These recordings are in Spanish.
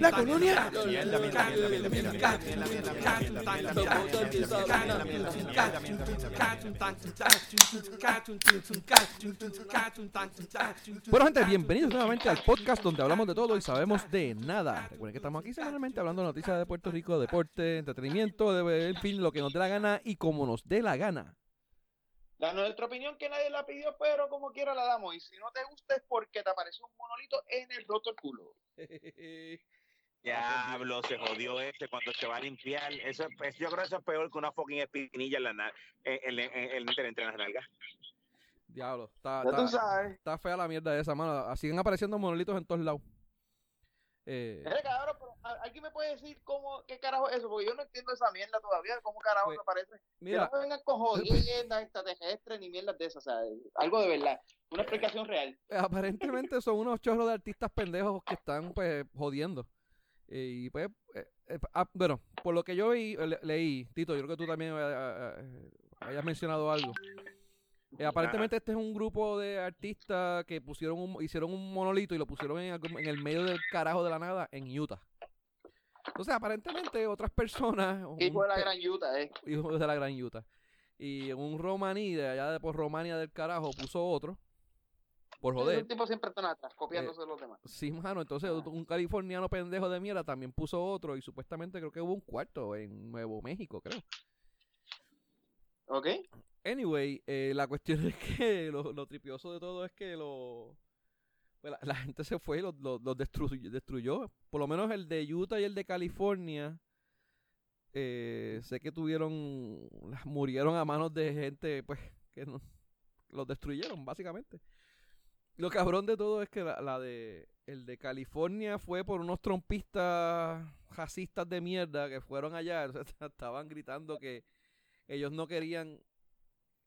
La colonia. Bueno, gente, bienvenidos nuevamente al podcast donde hablamos de todo y sabemos de nada. Recuerden que estamos aquí semanalmente hablando de noticias de Puerto Rico, deporte, entretenimiento, de, en fin, lo que nos dé la gana y como nos dé la gana. La nuestra opinión que nadie la pidió, pero como quiera la damos. Y si no te gusta es porque te apareció un monolito en el roto culo. Diablo, se jodió este cuando se va a limpiar. Eso, es, yo creo que eso es peor que una fucking espinilla en la en, en, entre las nalgas. Diablo, está, está, está, fea la mierda de esa mano. Siguen apareciendo monolitos en todos lados. Eh, cabrón, pero ¿alguien me puede decir cómo, qué carajo es eso? Porque yo no entiendo esa mierda todavía, cómo carajo pues, me parece. Mira, que no vengan con jodiendas extraterrestres ni mierdas de esas, o sea, algo de verdad, una explicación real. Eh, aparentemente son unos chorros de artistas pendejos que están, pues, jodiendo. Y pues, eh, eh, ah, bueno, por lo que yo vi, leí, Tito, yo creo que tú también hayas mencionado algo. Eh, aparentemente este es un grupo de artistas que pusieron un, hicieron un monolito y lo pusieron en, en, el medio del carajo de la nada en Utah. Entonces, aparentemente otras personas... Hijo de la gran Utah, eh. Hijo de la gran Utah. Y un romaní de allá de por Romania del carajo puso otro. Por joder. Un tipo siempre están atrás, copiándose eh, los demás. Sí, mano. Entonces, un californiano pendejo de mierda también puso otro. Y supuestamente creo que hubo un cuarto en Nuevo México, creo. Ok. Anyway, eh, la cuestión es que lo, tripioso de todo es que lo, pues la, gente se fue y los lo, destruyó, Por lo menos el de Utah y el de California. Eh, sé que tuvieron, murieron a manos de gente, pues, que no, los destruyeron, básicamente. Lo cabrón de todo es que la, de, el de California fue por unos trompistas racistas de mierda que fueron allá, estaban gritando que ellos no querían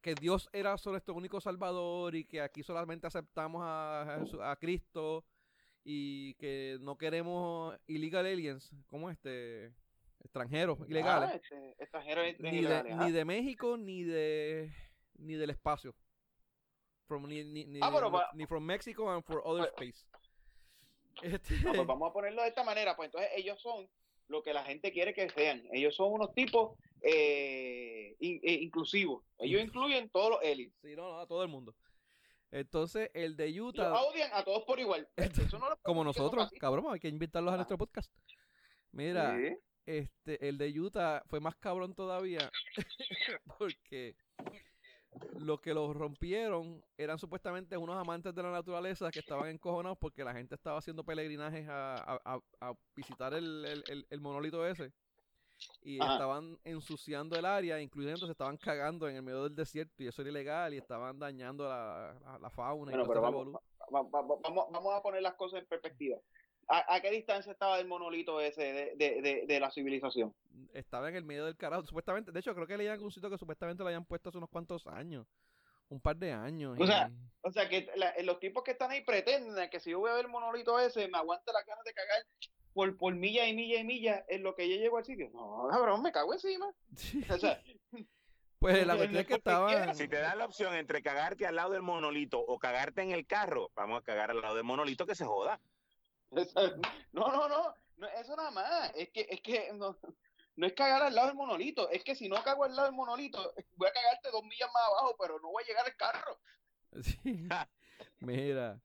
que Dios era solo nuestro único salvador y que aquí solamente aceptamos a, a, Cristo y que no queremos illegal aliens, como este extranjeros ah, ilegales. Este, extranjeros ni, de, ni de México ni de ni del espacio. From, ni, ni, ni, ah, ni from Mexico and for other pues, space. Este... pues vamos a ponerlo de esta manera, pues entonces ellos son lo que la gente quiere que sean. Ellos son unos tipos eh, eh inclusivos. Ellos incluyen todos los elites. Sí, no, no, a todo el mundo. Entonces, el de Utah. odian a todos por igual. como nosotros, cabrón, hay que invitarlos a nuestro podcast. Mira, este, el de Utah fue más cabrón todavía. porque lo que los rompieron eran supuestamente unos amantes de la naturaleza que estaban encojonados porque la gente estaba haciendo peregrinajes a, visitar el, monolito ese y estaban ensuciando el área, incluyendo se estaban cagando en el medio del desierto y eso era ilegal y estaban dañando la, fauna. y pero vamos, vamos, a poner las cosas en perspectiva. ¿A, qué distancia estaba el monolito ese de, la civilización? Estaba en el medio del carajo, supuestamente. De hecho, creo que leían un sitio que supuestamente lo habían puesto hace unos cuantos años. Un par de años. O sea, o sea que los tipos que están ahí pretenden que si yo voy a ver el monolito ese, me aguante la ganas de cagar por, por milla y milla y milla en lo que yo llego al sitio. No, cabrón, me cago encima. O sea, pues la cuestión es que estaba. Si te da la opción entre cagarte al lado del monolito o cagarte en el carro, vamos a cagar al lado del monolito que se joda. No, no, no, eso nada más. Es que, es que no, no es cagar al lado del monolito. Es que si no cago al lado del monolito, voy a cagarte dos millas más abajo, pero no voy a llegar al carro. Sí. Mira,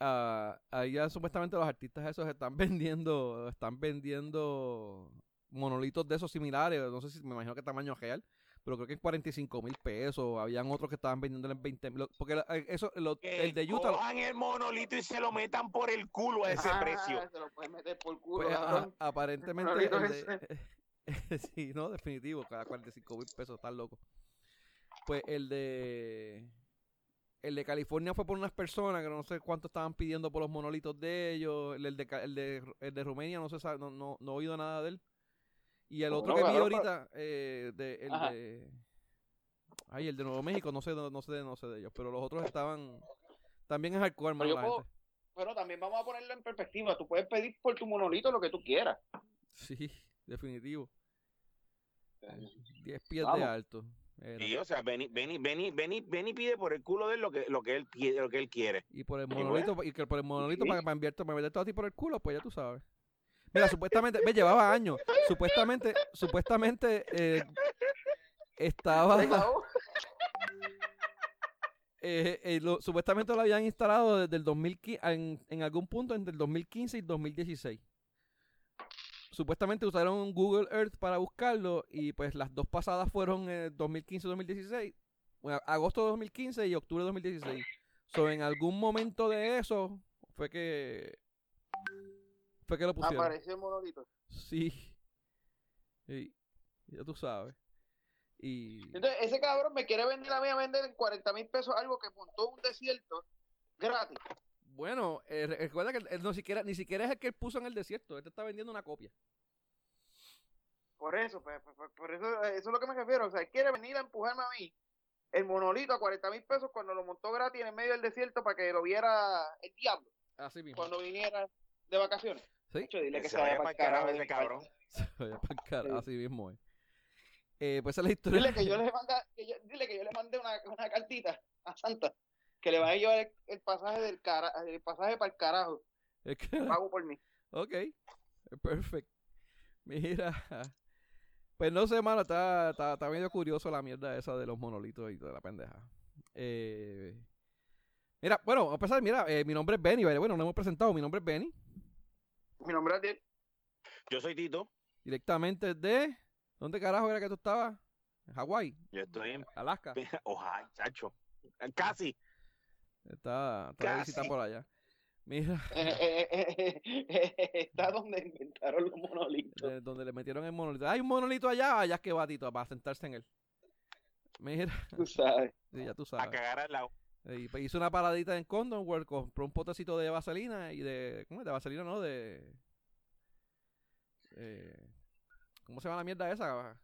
uh, ahí ya supuestamente los artistas esos están vendiendo, están vendiendo monolitos de esos similares. No sé si me imagino que tamaño real pero creo que en 45 mil pesos. Habían otros que estaban vendiéndolo en 20 mil. Porque eh, eso, el de Utah. Cojan el monolito y se lo metan por el culo a ese ah, precio. Se lo pueden meter por culo. Pues, aparentemente. sí, no, definitivo. Cada 45 mil pesos, están loco. Pues el de. El de California fue por unas personas que no sé cuánto estaban pidiendo por los monolitos de ellos. El de, el de, el de Rumania no, se sabe, no, no, no he oído nada de él. Y el otro que vi ahorita, eh, de, el de. Ay, el de Nuevo México, no sé, no, sé, no sé de ellos, pero los otros estaban. También es hardcore, pero, la gente. pero también vamos a ponerlo en perspectiva. Tú puedes pedir por tu monolito lo que tú quieras. Sí, definitivo. 10 pies de alto. Y, o sea, Benny, Benny, Benny, Benny, pide por el culo de él lo que, lo que él lo que él quiere. Y por el monolito, y, que por el monolito para, para, enviarte, para meterte a ti por el culo, pues ya tú sabes. Mira, supuestamente, me llevaba años. Supuestamente, supuestamente eh, estaba. Eh, eh, supuestamente lo habían instalado desde el 2015, en, en algún punto entre el 2015 y 2016 supuestamente usaron Google Earth para buscarlo y pues las dos pasadas fueron en 2015-2016, agosto de 2015 y octubre de 2016. So, en algún momento de eso fue que fue que lo pusieron. Apareció el monolito. Sí. Ya tú sabes. Y... Entonces, ese cabrón me quiere vender a mí a vender en 40 mil pesos algo que montó un desierto gratis. Bueno, eh, recuerda que él no siquiera, ni siquiera es el que él puso en el desierto. Él te está vendiendo una copia. Por eso, pues, pues, pues, por, eso, eh, eso es lo que me refiero. O sea, él quiere venir a empujarme a mí el monolito a 40 mil pesos cuando lo montó gratis en el medio del desierto para que lo viera el diablo. Así mismo. Cuando viniera de vacaciones. Sí. dile que se, vaya, para el carajo ese cabrón. Se vaya para el carajo, así mismo es. Eh, pues esa es la historia. Dile que yo le, manda, dile que yo le mandé una, una cartita a Santa que le va a llevar el, pasaje del cara, el pasaje para el carajo. Que... Pago por mí. Ok, perfecto. Mira, pues no sé, mano, está, está, está medio curioso la mierda esa de los monolitos y toda la pendeja. Eh, mira, bueno, a pesar, mira, eh, mi nombre es Benny, bueno, no hemos presentado, mi nombre es Benny. Mi nombre es Diel. Yo soy Tito. Directamente de... ¿Dónde carajo era que tú estabas? En Hawái. Yo estoy en... Alaska. Ojalá, chacho. Casi. Está, está visita por allá. Mira. está donde inventaron los monolitos. donde le metieron el monolito. Hay un monolito allá, allá que va Tito, para sentarse en él. Mira. Tú sabes. Sí, ya tú sabes. A cagar al lado. Y pues hizo una paradita en Condon World, compró un potecito de vaselina y de. ¿Cómo es? De vaselina, no, de. Eh, ¿Cómo se llama la mierda esa?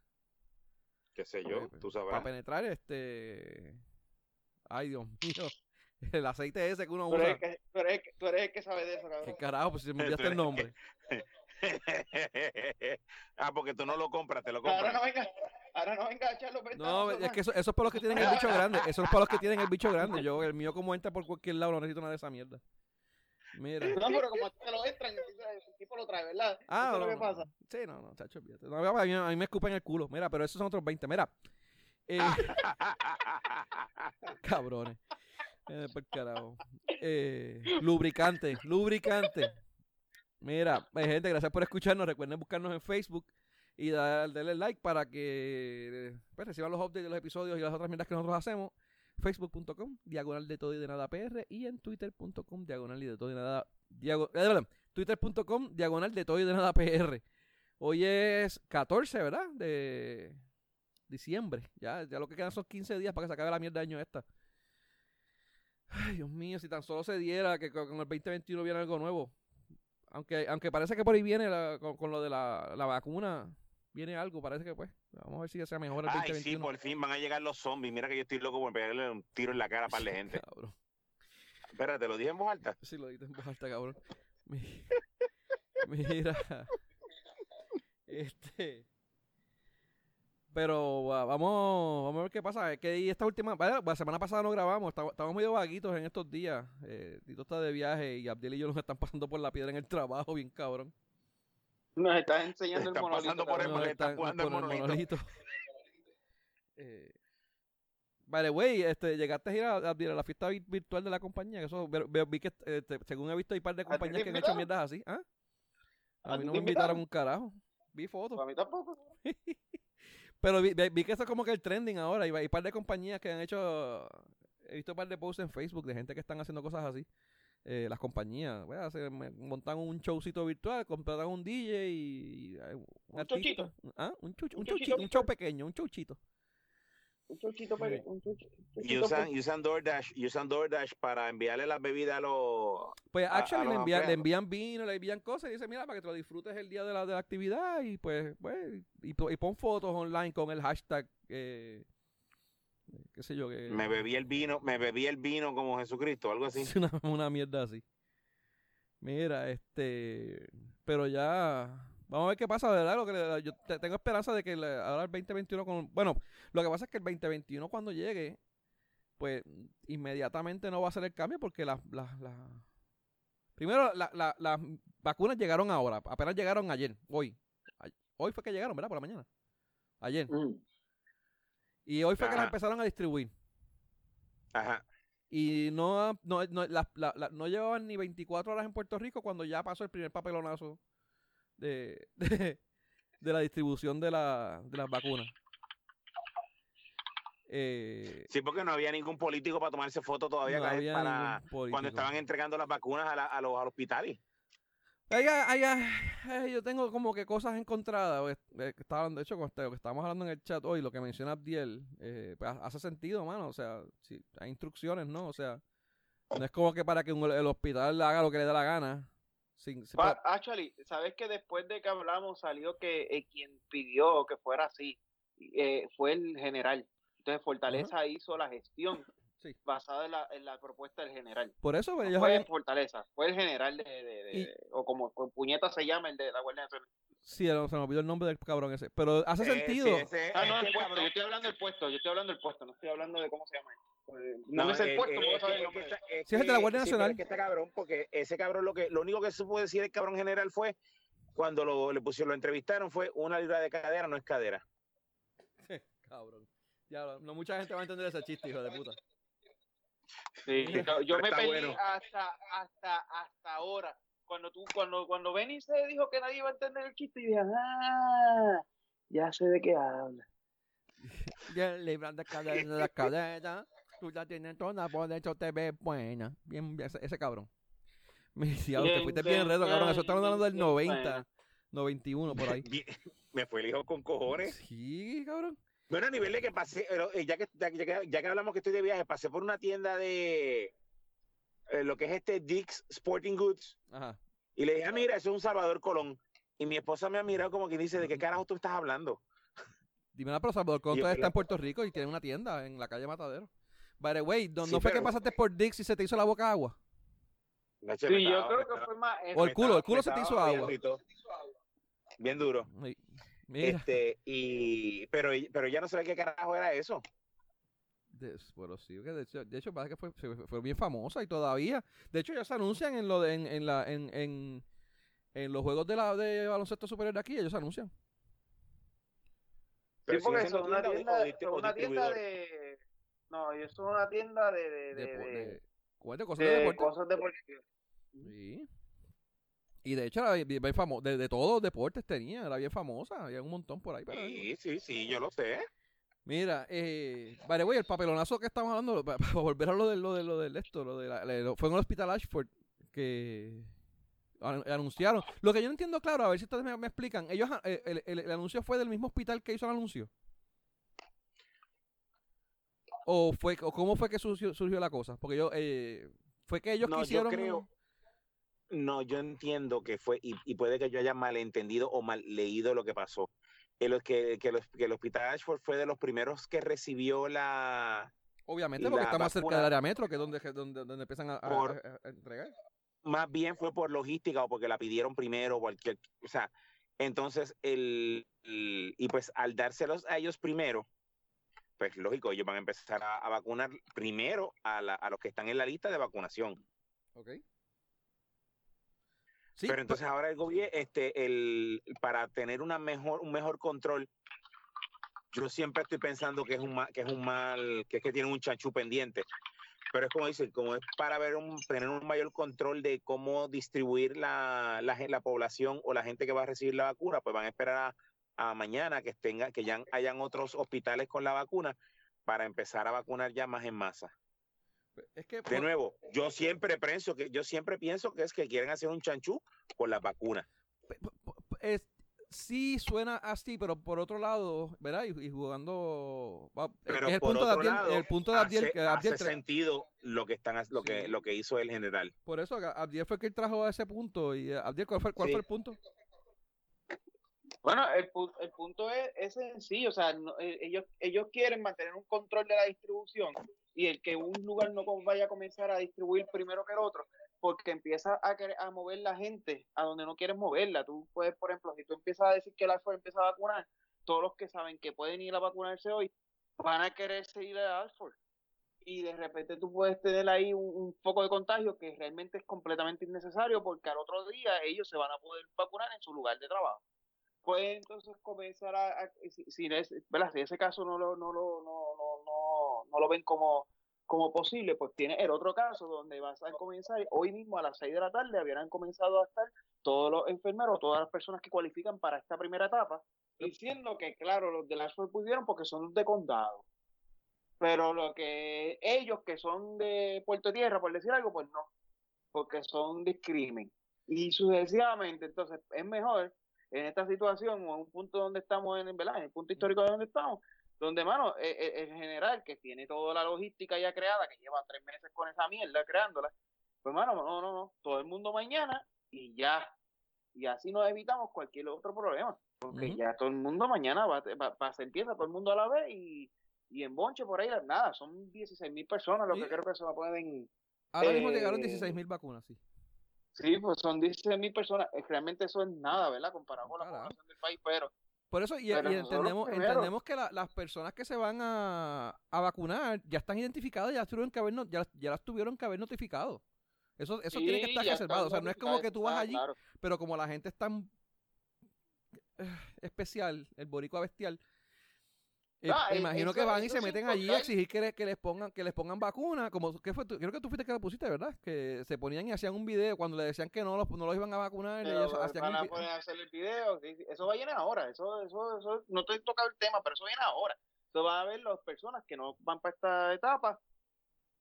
Qué sé yo, pues, tú sabes. Para penetrar, este. Ay, Dios mío. El aceite ese que uno usa. que, tú, eres, tú, eres, el que sabe de eso, cabrón. ¿Qué carajo? Pues si me enviaste el nombre. ah, porque tú no lo compras, te lo compras. Ahora no venga, ahora no venga a echarlo No, es que eso, eso es para los que tienen el bicho grande. Eso es para los que tienen el bicho grande. Yo, el mío, como entra por cualquier lado, no necesito nada de esa mierda. Mira. No, pero como te lo entran, el tipo lo trae, ¿verdad? Ah, no, ¿Qué pasa? Sí, no, no, chacho, No, a, mí, a mí me escupen el culo. Mira, pero esos son otros 20. Mira. Eh, cabrones. Eh, carajo. Eh, lubricante, lubricante. Mira, eh, gente, gracias por escucharnos. Recuerden buscarnos en Facebook y darle like para que pues, reciban los updates de los episodios y las otras mierdas que nosotros hacemos. Facebook.com, diagonal de todo y de nada PR y en Twitter.com, diagonal y de todo y de nada. Eh, Twitter.com, diagonal de todo y de nada PR. Hoy es 14, ¿verdad? De diciembre. Ya, ya lo que quedan son 15 días para que se acabe la mierda de año esta. Ay, Dios mío, si tan solo se diera que con el 2021 viene algo nuevo. Aunque aunque parece que por ahí viene con, lo de la, vacuna, viene algo, parece que pues. Vamos a ver si ya sea mejor el Ay, sí, por fin van a llegar los zombies. Mira que yo estoy loco por pegarle un tiro en la cara para la gente. cabrón. Espérate, ¿lo dije en voz alta? Sí, lo dije en voz alta, cabrón. Mira. Este. Pero vamos, vamos a ver qué pasa. Es que esta última, la semana pasada no grabamos, estábamos medio vaguitos en estos días. Eh, Tito está de viaje y Abdiel y yo nos están pasando por la piedra en el trabajo, bien cabrón. Nos estás enseñando el monolito. Pasando por el, están jugando el monolito. eh, vale, güey, este, llegaste a ir a, a, la fiesta virtual de la compañía. Eso, vi que, este, según he visto, hay un par de compañías que han hecho mierdas así. ¿Ah? A, mí no me invitaron un carajo. Vi fotos. A mí tampoco. Pero vi, que eso es como que el trending ahora. Y hay un par de compañías que han hecho. He visto un par de posts en Facebook de gente que están haciendo cosas así. Eh, las compañías, bueno, se montan un showcito virtual, contratan un DJ y, un, un chuchito. ¿Ah? Un, un, chuchito, un show pequeño, un chuchito. Un chuchito pequeño, un chuchito. Y usan, usan, DoorDash, usan DoorDash para enviarle las bebidas a los. Pues, actually, le, envían, le envían vino, le envían cosas y dice, mira, para que te lo disfrutes el día de la, de la actividad y pues, pues y, y pon fotos online con el hashtag. Eh, qué sé yo que me bebí el vino me bebí el vino como Jesucristo algo así una, una mierda así mira este pero ya Vamos a ver qué pasa, ¿verdad? Lo que yo tengo esperanza de que ahora el 2021 con... Bueno, lo que pasa es que el 2021 cuando llegue, pues inmediatamente no va a ser el cambio porque las... Primero, las vacunas llegaron ahora, apenas llegaron ayer, hoy. Hoy fue que llegaron, ¿verdad? Por la mañana. Ayer. Mm. Y hoy fue que las empezaron a distribuir. Ajá. Y no, no, no, no llevaban ni 24 horas en Puerto Rico cuando ya pasó el primer papelonazo de, de, la distribución de, la, de las vacunas. Eh, sí, porque no había ningún político para tomarse foto todavía para cuando estaban entregando las vacunas a, a los, hospitales. Yo tengo como que cosas encontradas. Eh, estaban, de hecho, con lo que estábamos hablando en el chat hoy, lo que menciona Abdiel, eh, pues hace sentido, mano. O sea, si hay instrucciones, ¿no? O sea, no es como que para que el hospital haga lo que le da la gana. Actually, sabes que después de que hablamos salió que eh, quien pidió que fuera así eh, fue el general. Entonces Fortaleza hizo la gestión basada en la, en la, propuesta del general. Por eso pues, fue Fortaleza, fue el general de, o como puñeta se llama el de la Guardia Nacional. Sí, se me olvidó el nombre del cabrón ese. Pero hace eh, sentido. ah, no, el puesto. Yo estoy hablando del puesto. Yo estoy hablando del puesto. No estoy hablando de cómo se llama. No, no es el puesto. Sí, es de la Guardia Nacional. Es que este cabrón, porque ese cabrón, lo que lo único que se puede decir el cabrón general fue cuando lo, le pusieron, lo entrevistaron, fue una libra de cadera, no es cadera. cabrón. Ya, no mucha gente va a entender ese chiste, hijo de puta. Sí, yo me peleé hasta, hasta, hasta ahora cuando tú, cuando, cuando Benny se dijo que nadie iba a entender el chiste, y dije, ah, ya sé de qué habla. Ya libran de cadena de la cadena, tú ya tienes toda, por eso te ves buena. Bien, ese, cabrón. Me decía, te fuiste bien reto, cabrón. Eso estamos hablando del 90, 91, por ahí. Me fue el hijo con cojones. Sí, cabrón. Bueno, a nivel de que pasé, eh, ya que, ya, que, ya que hablamos que estoy de viaje, pasé por una tienda de, eh, lo que es este Dick's Sporting Goods. Y le dije, ah, mira, eso es un Salvador Colón. Y mi esposa me ha mirado como que dice, ¿de qué carajo tú estás hablando? Dime una, pero Salvador Colón todavía está en Puerto Rico y tiene una tienda en la calle Matadero. By the way, ¿no, fue que pasaste por Dick's y se te hizo la boca agua? Sí, yo creo que fue más... O el culo, el culo se te hizo agua. Bien duro. Este, y, pero, pero ya no sé qué carajo era eso. De, bueno, sí, de hecho, de hecho parece que fue, fue, bien famosa y todavía. De hecho, ya se anuncian en lo de, en, en la, en, en, en, los juegos de la de baloncesto superior de aquí, ellos se anuncian. sí, porque eso es una tienda, una tienda de. No, eso es una tienda de. de, de, de, cosas de, deporte. Cosas deportivas. Sí. Y de hecho era bien, famosa, de, de, todos los deportes tenía, era bien famosa, había un montón por ahí. sí, sí, sí, yo lo sé. Mira, eh, vale, güey, el papelonazo que estamos hablando, para, volver a lo de lo de lo del esto, lo de la, fue en el hospital Ashford que anunciaron. Lo que yo no entiendo claro, a ver si ustedes me, explican, ellos eh, el, el, anuncio fue del mismo hospital que hizo el anuncio. ¿O fue o cómo fue que surgió, surgió la cosa? Porque yo eh, fue que ellos quisieron yo creo, No, yo entiendo que fue y, y puede que yo haya malentendido o mal leído lo que pasó que, que, que, el Hospital Ashford fue de los primeros que recibió la... Obviamente, porque está más cerca del área metro, que es donde, donde, donde empiezan a, entregar. Más bien fue por logística o porque la pidieron primero, cualquier... O sea, entonces, el, y pues al dárselos a ellos primero, pues lógico, ellos van a empezar a, vacunar primero a, la, a los que están en la lista de vacunación. Ok. Pero entonces ahora el gobierno, este, el, para tener una mejor, un mejor control, yo siempre estoy pensando que es un mal, que es un mal, que es que tiene un chanchú pendiente. Pero es como dicen, como es para ver un, tener un mayor control de cómo distribuir la, la, la población o la gente que va a recibir la vacuna, pues van a esperar a, mañana que tenga, que ya hayan otros hospitales con la vacuna para empezar a vacunar ya más en masa de nuevo, yo siempre pienso que yo siempre pienso que es que quieren hacer un chanchú con las vacunas. Es, sí suena así, pero por otro lado, ¿verdad? Y, jugando pero el, punto de Abdiel, el punto de Abdiel, hace, sentido lo que están lo que lo que hizo el general. Por eso Abdiel fue que trajo a ese punto y Abdiel ¿cuál fue, cuál fue el punto? Bueno, el, el punto es, es sencillo, o sea, eh, ellos, ellos quieren mantener un control de la distribución y el que un lugar no vaya a comenzar a distribuir primero que el otro, porque empieza a, a mover la gente a donde no quieres moverla. Tú puedes, por ejemplo, si tú empiezas a decir que el Alford empieza a vacunar, todos los que saben que pueden ir a vacunarse hoy van a querer seguir a Alford. Y de repente tú puedes tener ahí un, foco de contagio que realmente es completamente innecesario porque al otro día ellos se van a poder vacunar en su lugar de trabajo. Pues entonces comenzar a, si, si, ese caso no lo, no, lo, no, no, no, no lo ven como como posible, pues tiene el otro caso donde vas a comenzar, hoy mismo a las 6 de la tarde habían comenzado a estar todos los enfermeros, todas las personas que cualifican para esta primera etapa, diciendo que claro, los de la SUER pudieron porque son de condado, pero lo que ellos que son de Puerto Tierra, por decir algo, pues no, porque son discrimen. Y sucesivamente, entonces es mejor en esta situación o en un punto donde estamos en, ¿verdad? en el punto histórico de donde estamos, donde, mano, el, e, el, general que tiene toda la logística ya creada, que lleva tres meses con esa mierda creándola, pues, mano, no, no, no, todo el mundo mañana y ya. Y así nos evitamos cualquier otro problema. Porque ya todo el mundo mañana va, va, se empieza todo el mundo a la vez y, y en Bonche por ahí, nada, son 16 mil personas lo que creo que se pueden. Ahora mismo llegaron 16 eh, mil vacunas, sí. Sí, pues son 16 mil personas. Realmente eso es nada, ¿verdad? Comparado con la población del país, pero por eso, y, entendemos, entendemos que las personas que se van a, vacunar ya están identificadas, ya, tuvieron que haber, ya, ya las tuvieron que haber notificado. Eso, eso tiene que estar reservado. O sea, no es como que tú vas allí, pero como la gente es tan eh, especial, el boricua bestial, eh, imagino que van y se meten allí a exigir que, que, les pongan que les pongan vacuna, como que fue, creo que tú fuiste que lo pusiste, ¿verdad? Que se ponían y hacían un video cuando le decían que no los, no los iban a vacunar, ellos hacían van a poner a hacer el video, eso va a llenar ahora, eso, eso, eso, no estoy tocando el tema, pero eso viene ahora. Eso va a ver las personas que no van para esta etapa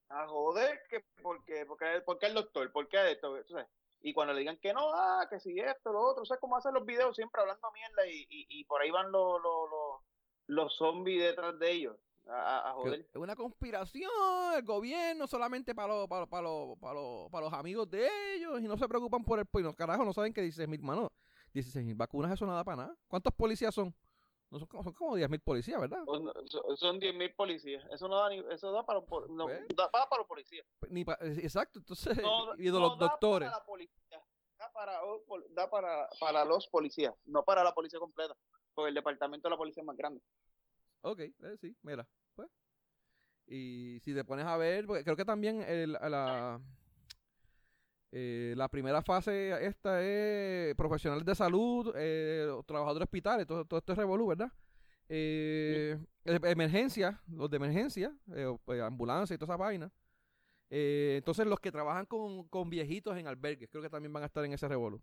a joder que porque porque porque el doctor, porque esto, y cuando le digan que no, ah, que si esto, lo otro, o sea, como hacen los videos siempre hablando mierda y, y, y por ahí van los, los, los los zombies detrás de ellos. A, joder. Es una conspiración, el gobierno solamente para los, para, para, para, para los amigos de ellos y no se preocupan por el pueblo. Carajo, no saben que 16 mil, mano, 16 mil vacunas, eso nada para nada. ¿Cuántos policías son? No son, son como 10 mil policías, ¿verdad? Son 10 mil policías. Eso no da ni, eso da para, no, pues da, para, los policías. Pues ni exacto, entonces, y de los doctores. Para la policía, da para, da para, para los policías, no para la policía completa el departamento de la policía es más grande. Ok, eh, sí, mira, pues. Y si te pones a ver, porque creo que también el, la, eh, la primera fase esta es profesionales de salud, eh, trabajadores hospitales, todo, todo esto es revolú, ¿verdad? Eh, emergencia, los de emergencia, pues, ambulancia y toda esa vaina. entonces los que trabajan con, con, viejitos en albergues, creo que también van a estar en ese revolú.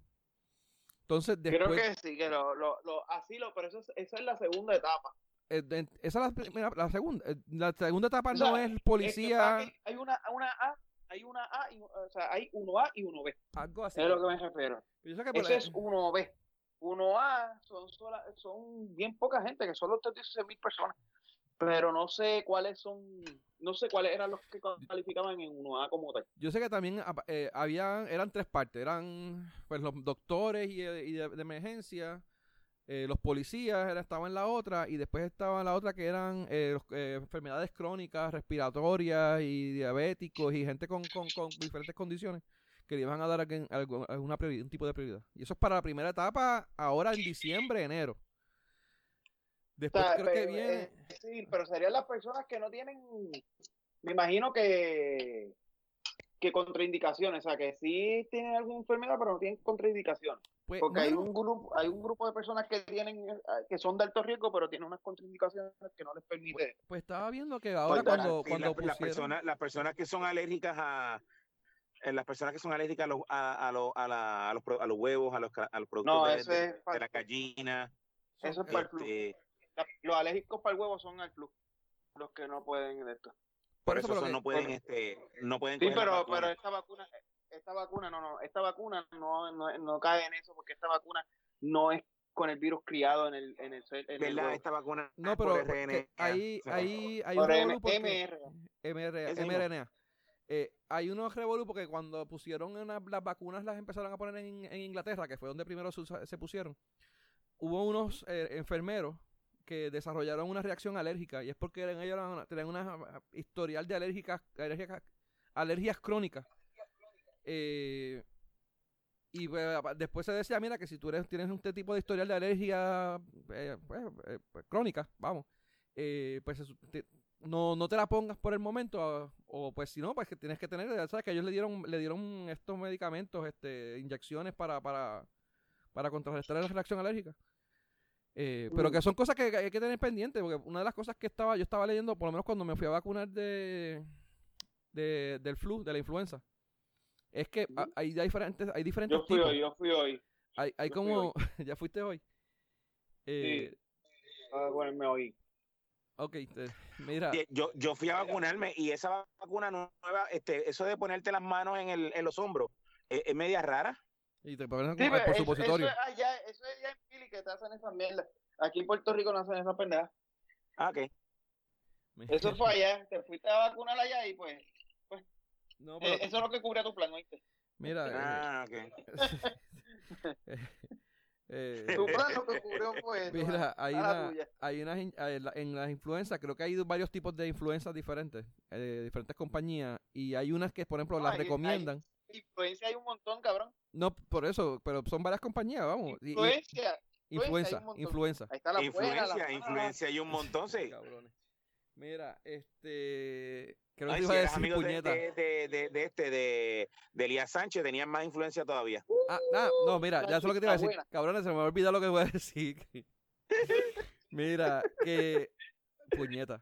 Entonces, después, Creo que sí, que lo, lo, lo asilo, pero eso, esa es la segunda etapa. Eh, esa es la, la, segunda. Eh, la segunda etapa no es policía. hay una, una A, hay una A, y, o sea, hay uno A y uno B. Algo así. Es lo que me refiero. Ese es uno B. Uno A son, son bien poca gente, que solo 36 mil personas pero no sé cuáles son, no sé cuáles eran los que calificaban en 1A como tal. Yo sé que también eh, eran tres partes, eran pues los doctores y, de, emergencia, eh, los policías estaban en la otra y después estaba la otra que eran eh, enfermedades crónicas, respiratorias y diabéticos y gente con, con, diferentes condiciones que le iban a dar alguna prioridad, un tipo de prioridad. Y eso es para la primera etapa ahora en diciembre, enero. Después creo que viene. Eh, sí, pero serían las personas que no tienen. Me imagino que. que contraindicaciones. O sea, que sí tienen alguna enfermedad, pero no tienen contraindicaciones. Pues, Porque hay un grupo hay un grupo de personas que tienen eh, que son de alto riesgo, pero tienen unas contraindicaciones que no les permite. Pues, pues estaba viendo que ahora cuando, cuando las, personas, las personas que son alérgicas a eh, las personas que son alérgicas a los, a, a, los, a, la, a, los, a los huevos, a los, a los productos de, de, la gallina. Eso es para este, los alérgicos para el huevo son al club, los que no pueden de esto. Por, eso, no pueden, este, no pueden. Sí, pero, pero esta vacuna, esta vacuna, no, no, esta vacuna no, no, no cae en eso porque esta vacuna no es con el virus criado en el en el, en ¿verdad? esta vacuna no pero ahí ahí hay un mRNA eh, hay unos revolú porque cuando pusieron las vacunas las empezaron a poner en, en Inglaterra que fue donde primero se, pusieron hubo unos eh, enfermeros que desarrollaron una reacción alérgica y es porque ellos tenían una historial de alérgicas, alergias crónicas Eh, y pues, después se decía, mira, que si tú eres, tienes este tipo de historial de alergia eh, pues, eh, pues, crónica, vamos, pues no, no te la pongas por el momento, o pues si no, pues que tienes que tener, sabes que ellos le dieron, le dieron estos medicamentos, este, inyecciones para, para, para contrarrestar la reacción alérgica. Pero que son cosas que hay que tener pendientes, porque una de las cosas que estaba, yo estaba leyendo, por lo menos cuando me fui a vacunar de, de del flu, de la influenza, es que hay, diferentes, hay diferentes yo fui Hoy, yo fui hoy. Hay, hay como, ¿ya fuiste hoy? Eh, sí. A vacunarme hoy. Ok, mira. Yo, yo fui a vacunarme y esa vacuna nueva, este, eso de ponerte las manos en, el, en los hombros, ¿es, media rara? Y te ponen sí, por supositorio. Eso, es allá, eso es ya en Philly que te hacen esa mierda. Aquí en Puerto Rico no hacen esa pendeja. Ah, ok. Eso fue allá, te fuiste a vacunar allá y pues no, eh, eso es lo que cubre tu plan, ¿oíste? Mira. Ah, eh, tu plan lo que cubrió fue Mira, hay una, hay una, en las influencias, creo que hay varios tipos de influencias diferentes, eh, diferentes compañías, y hay unas que, por ejemplo, las recomiendan. influencia hay un montón, cabrón. No, por eso, pero son varias compañías, vamos. Influencia. influenza, influenza. Ahí está la influencia, influencia hay un montón, sí. Cabrones. Mira, este. Creo que iba a decir puñeta. De, de, de, de, este, de, de Elías Sánchez, tenían más influencia todavía. Ah, ah no, mira, ya sé lo que te iba a decir. Cabrones, se me va a olvidar lo que voy a decir. mira, que. Puñeta.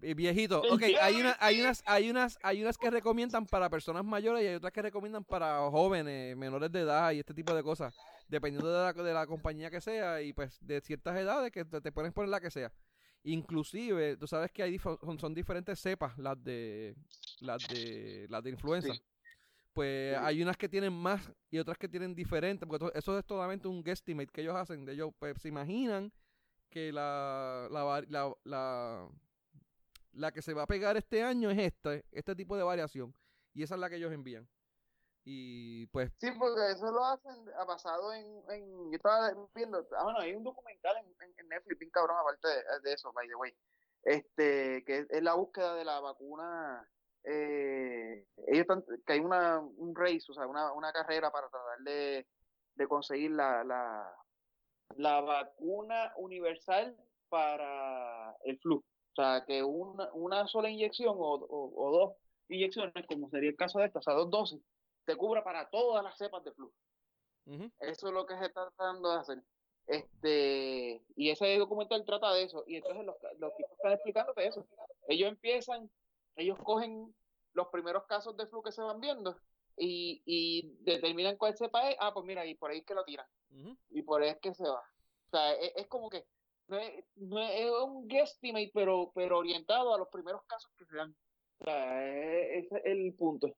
Viejito, ok, hay, una, hay, unas, hay, unas, hay unas que recomiendan para personas mayores y hay otras que recomiendan para jóvenes, menores de edad y este tipo de cosas, dependiendo de la, de la compañía que sea y pues de ciertas edades que te, te pueden poner la que sea. Inclusive, tú sabes que hay son, diferentes cepas las de las de las de influenza. Pues hay unas que tienen más y otras que tienen diferentes, porque eso es totalmente un guesstimate que ellos hacen. De ellos pues, se imaginan que la, la, la, la, la que se va a pegar este año es este, este tipo de variación. Y esa es la que ellos envían. Y pues. Sí, porque eso lo hacen basado en. en yo estaba viendo. Ah, bueno, hay un documental en, en Netflix, bien cabrón, aparte de, eso, by the way. Este, que es, la búsqueda de la vacuna. Eh, ellos están, que hay una, un race, o sea, una, una carrera para tratar de, de conseguir la, la, la vacuna universal para el flu. O sea, que una, una sola inyección o, o, dos inyecciones, como sería el caso de esta, o sea, dos dosis, te cubra para todas las cepas de flu. Eso es lo que se está tratando de hacer. Este, y ese documental trata de eso. Y entonces los, los tipos están explicando de eso. Ellos empiezan, ellos cogen los primeros casos de flu que se van viendo y, y determinan cuál cepa es. Ah, pues mira, y por ahí es que lo tiran. Y por ahí es que se va. O sea, e, es, como que es, no es, un guesstimate, pero, pero orientado a los primeros casos que se dan. O sea, ese es el punto.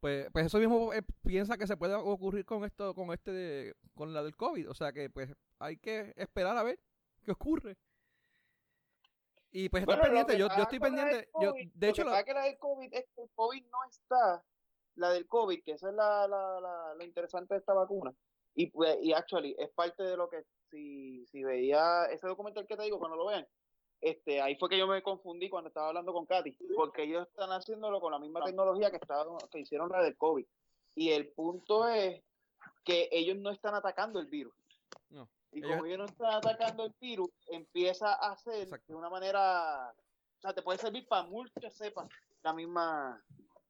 Pues, pues eso mismo eh, piensa que se puede ocurrir con esto, con este, de, con la del COVID. O sea que pues hay que esperar a ver qué ocurre. Y pues está pendiente, yo, yo estoy pendiente. yo, de hecho, la... que la del COVID es que el COVID no está, la del COVID, que esa es la, la, la, interesante de esta vacuna. Y, pues, y actually, es parte de lo que si, si veía ese documental que te digo, cuando lo vean, este, ahí fue que yo me confundí cuando estaba hablando con Katy, porque ellos están haciéndolo con la misma ah. tecnología que, estaban, que hicieron la del COVID. Y el punto es que ellos no están atacando el virus. Y como ellos no están atacando el virus, empieza a hacer de una manera, o sea, te puede servir para muchas cepas la misma...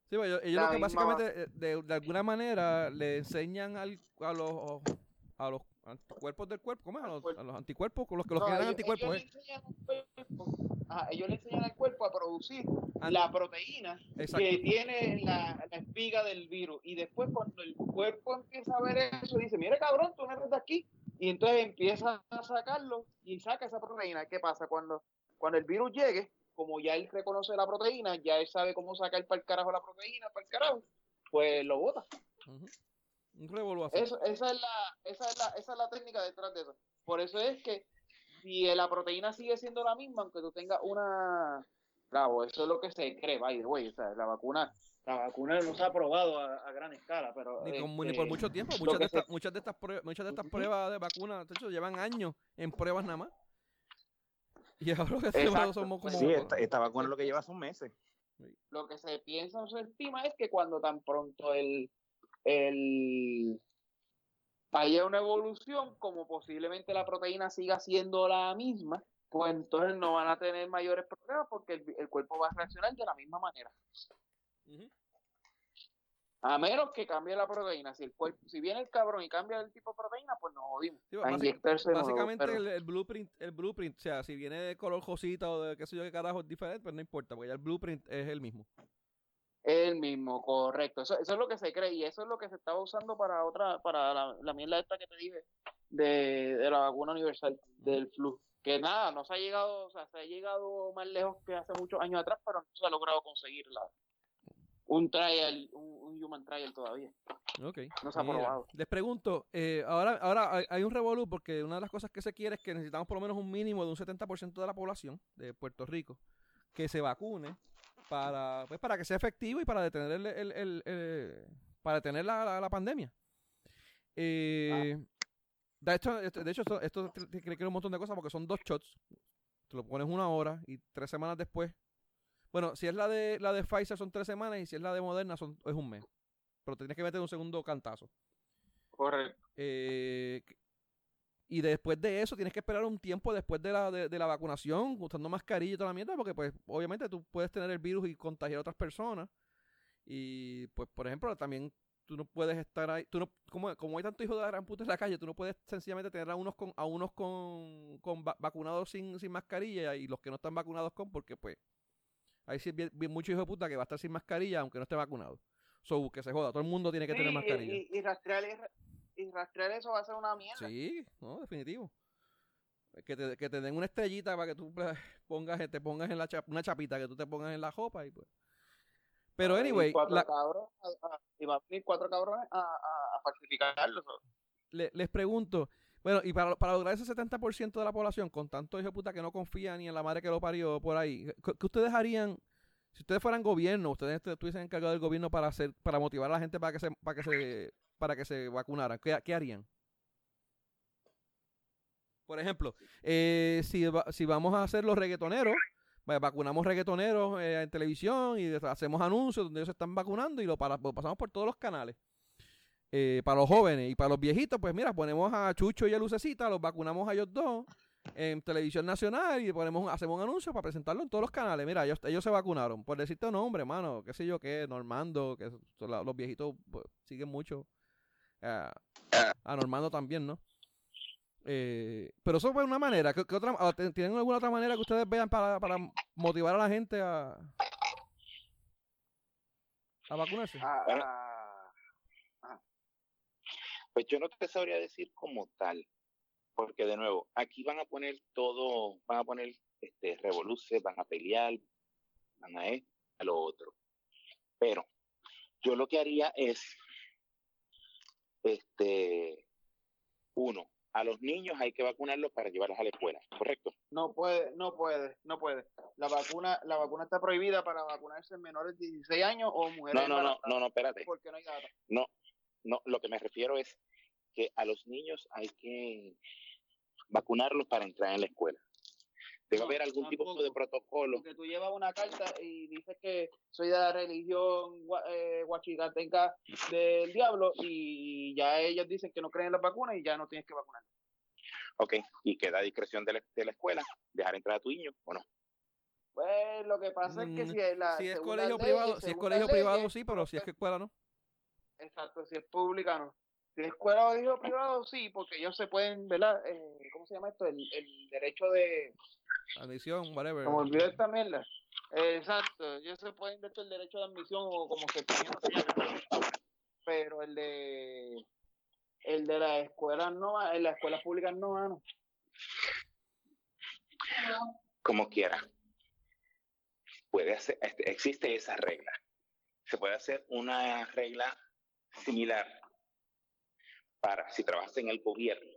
Sí, pues, ellos, ellos que básicamente eh, de, de, alguna manera le enseñan al, a los a los anticuerpos del cuerpo, ¿cómo es? A los, anticuerpos, con los que los que anticuerpos. Ellos, le enseñan ellos le enseñan al cuerpo a producir la proteína que tiene la, la, espiga del virus. Y después cuando el cuerpo empieza a ver eso, dice, mira cabrón, tú no eres de aquí. Y entonces empieza a sacarlo y saca esa proteína. ¿Qué pasa? Cuando, cuando el virus llegue, como ya él reconoce la proteína, ya él sabe cómo sacar para el carajo la proteína, para el carajo, pues lo bota. Un Eso, esa, es la, esa, es la, esa es la técnica detrás de eso. Por eso es que si la proteína sigue siendo la misma, aunque tú tengas una... Bravo, eso es lo que se cree, by the way. O sea, la vacuna la vacuna no se ha probado a, gran escala, pero... Ni, por este, mucho tiempo. Muchas de, estas, muchas de, estas pruebas, muchas de estas pruebas de vacunas, de hecho, llevan años en pruebas nada más. Y ahora que somos como... Sí, esta, esta, vacuna lo que lleva son meses. Lo que se piensa o se estima es que cuando tan pronto el, el haya una evolución, como posiblemente la proteína siga siendo la misma, pues entonces no van a tener mayores problemas porque el, cuerpo va a reaccionar de la misma manera. A menos que cambie la proteína. Si el cuerpo, si viene el cabrón y cambia el tipo de proteína, pues nos jodimos. básicamente el, blueprint, el blueprint, o sea, si viene de color josita o de qué sé yo qué carajo es diferente, pues no importa, porque ya el blueprint es el mismo. El mismo, correcto. Eso, eso es lo que se cree y eso es lo que se estaba usando para otra, para la, la mierda esta que te dije de, de la vacuna universal del flu. Que nada, no se ha llegado, o sea, se ha llegado más lejos que hace muchos años atrás, pero no se ha logrado conseguirla un trial, un, human trial todavía. Okay. No se ha probado. Les pregunto, eh, ahora, ahora hay un revolú porque una de las cosas que se quiere es que necesitamos por lo menos un mínimo de un 70% de la población de Puerto Rico que se vacune para, pues, para que sea efectivo y para detener el, el, para detener la, la, pandemia. Eh, de hecho, de hecho esto, esto un montón de cosas porque son dos shots. Te lo pones una hora y tres semanas después. Bueno, si es la de la de Pfizer son tres semanas y si es la de Moderna son, es un mes. Pero tienes que meter un segundo cantazo. Correcto. Eh, y después de eso tienes que esperar un tiempo después de la, de, la vacunación, usando mascarilla y toda la mierda, porque pues obviamente tú puedes tener el virus y contagiar a otras personas. Y pues, por ejemplo, también tú no puedes estar ahí, tú no, como, como hay tanto hijo de la gran puta en la calle, tú no puedes sencillamente tener a unos con, a unos con, con vacunados sin, sin mascarilla y los que no están vacunados con, porque pues hay sí bien, mucho hijo de puta que va a estar sin mascarilla aunque no esté vacunado. So, que se joda, todo el mundo tiene que tener mascarilla. Y, y, rastrear, y rastrear eso va a ser una mierda. Sí, no, definitivo. Que te, que te den una estrellita para que tú pongas, te pongas en la una chapita que tú te pongas en la jopa y pues. Pero anyway. Y cuatro cabros, y va a venir cuatro cabrones a, a, falsificarlo. les pregunto, bueno, y para, para lograr ese 70% de la población, con tanto hijo de puta que no confía ni en la madre que lo parió por ahí, ¿qué, ustedes harían? Si ustedes fueran gobierno, ustedes estuviesen encargados del gobierno para hacer, para motivar a la gente para que se, para que se para que se vacunaran? ¿Qué, harían? Por ejemplo, eh, si, si vamos a hacer los reggaetoneros, vacunamos reggaetoneros eh, en televisión y hacemos anuncios donde ellos se están vacunando y lo, pasamos por todos los canales. Eh, para los jóvenes y para los viejitos, pues mira, ponemos a Chucho y a Lucecita, los vacunamos a ellos dos en televisión nacional y ponemos hacemos un anuncio para presentarlo en todos los canales. Mira, ellos, ellos se vacunaron. Por decirte un nombre, hermano, qué sé yo qué, Normando, que los viejitos pues, siguen mucho a, Normando también, ¿no? Eh, pero eso fue una manera. ¿Qué, otra, ¿Tienen alguna otra manera que ustedes vean para, para motivar a la gente a, a vacunarse? Ah, ah, pues yo no te sabría decir como tal, porque de nuevo, aquí van a poner todo, van a poner este revoluce, van a pelear, van a esto, a lo otro. Pero yo lo que haría es este, uno, a los niños hay que vacunarlos para llevarlos a la escuela, ¿correcto? No puede, no puede, no puede. La vacuna, la vacuna está prohibida para vacunarse en menores de 16 años o mujeres. No, no, no, no, no, espérate. Porque no hay No, no, lo que me refiero es que a los niños hay que vacunarlos para entrar en la escuela. Debe haber algún tipo de protocolo. Que tú llevas una carta y dices que soy de la religión eh, huachigateca del diablo y ya ellos dicen que no creen en las vacunas y ya no tienes que vacunar. Ok, y queda a discreción de la, de la escuela dejar entrar a tu niño o no. Pues lo que pasa es que mm, si es, la si es colegio privado, si es colegio privado sí, pero si es que escuela no. Exacto, si es pública no. Es escuela o colegio privado sí, porque ellos se pueden, ¿verdad? Eh, ¿Cómo se llama esto? El, el derecho de Admisión, whatever. Como olvidé esta mierda. Exacto, yo se puede invertir el derecho de admisión o como se Pero el de el de la escuela no, en las escuelas públicas no, no. Como quiera. Puede hacer, este, existe esa regla. Se puede hacer una regla similar para si trabajas en el gobierno.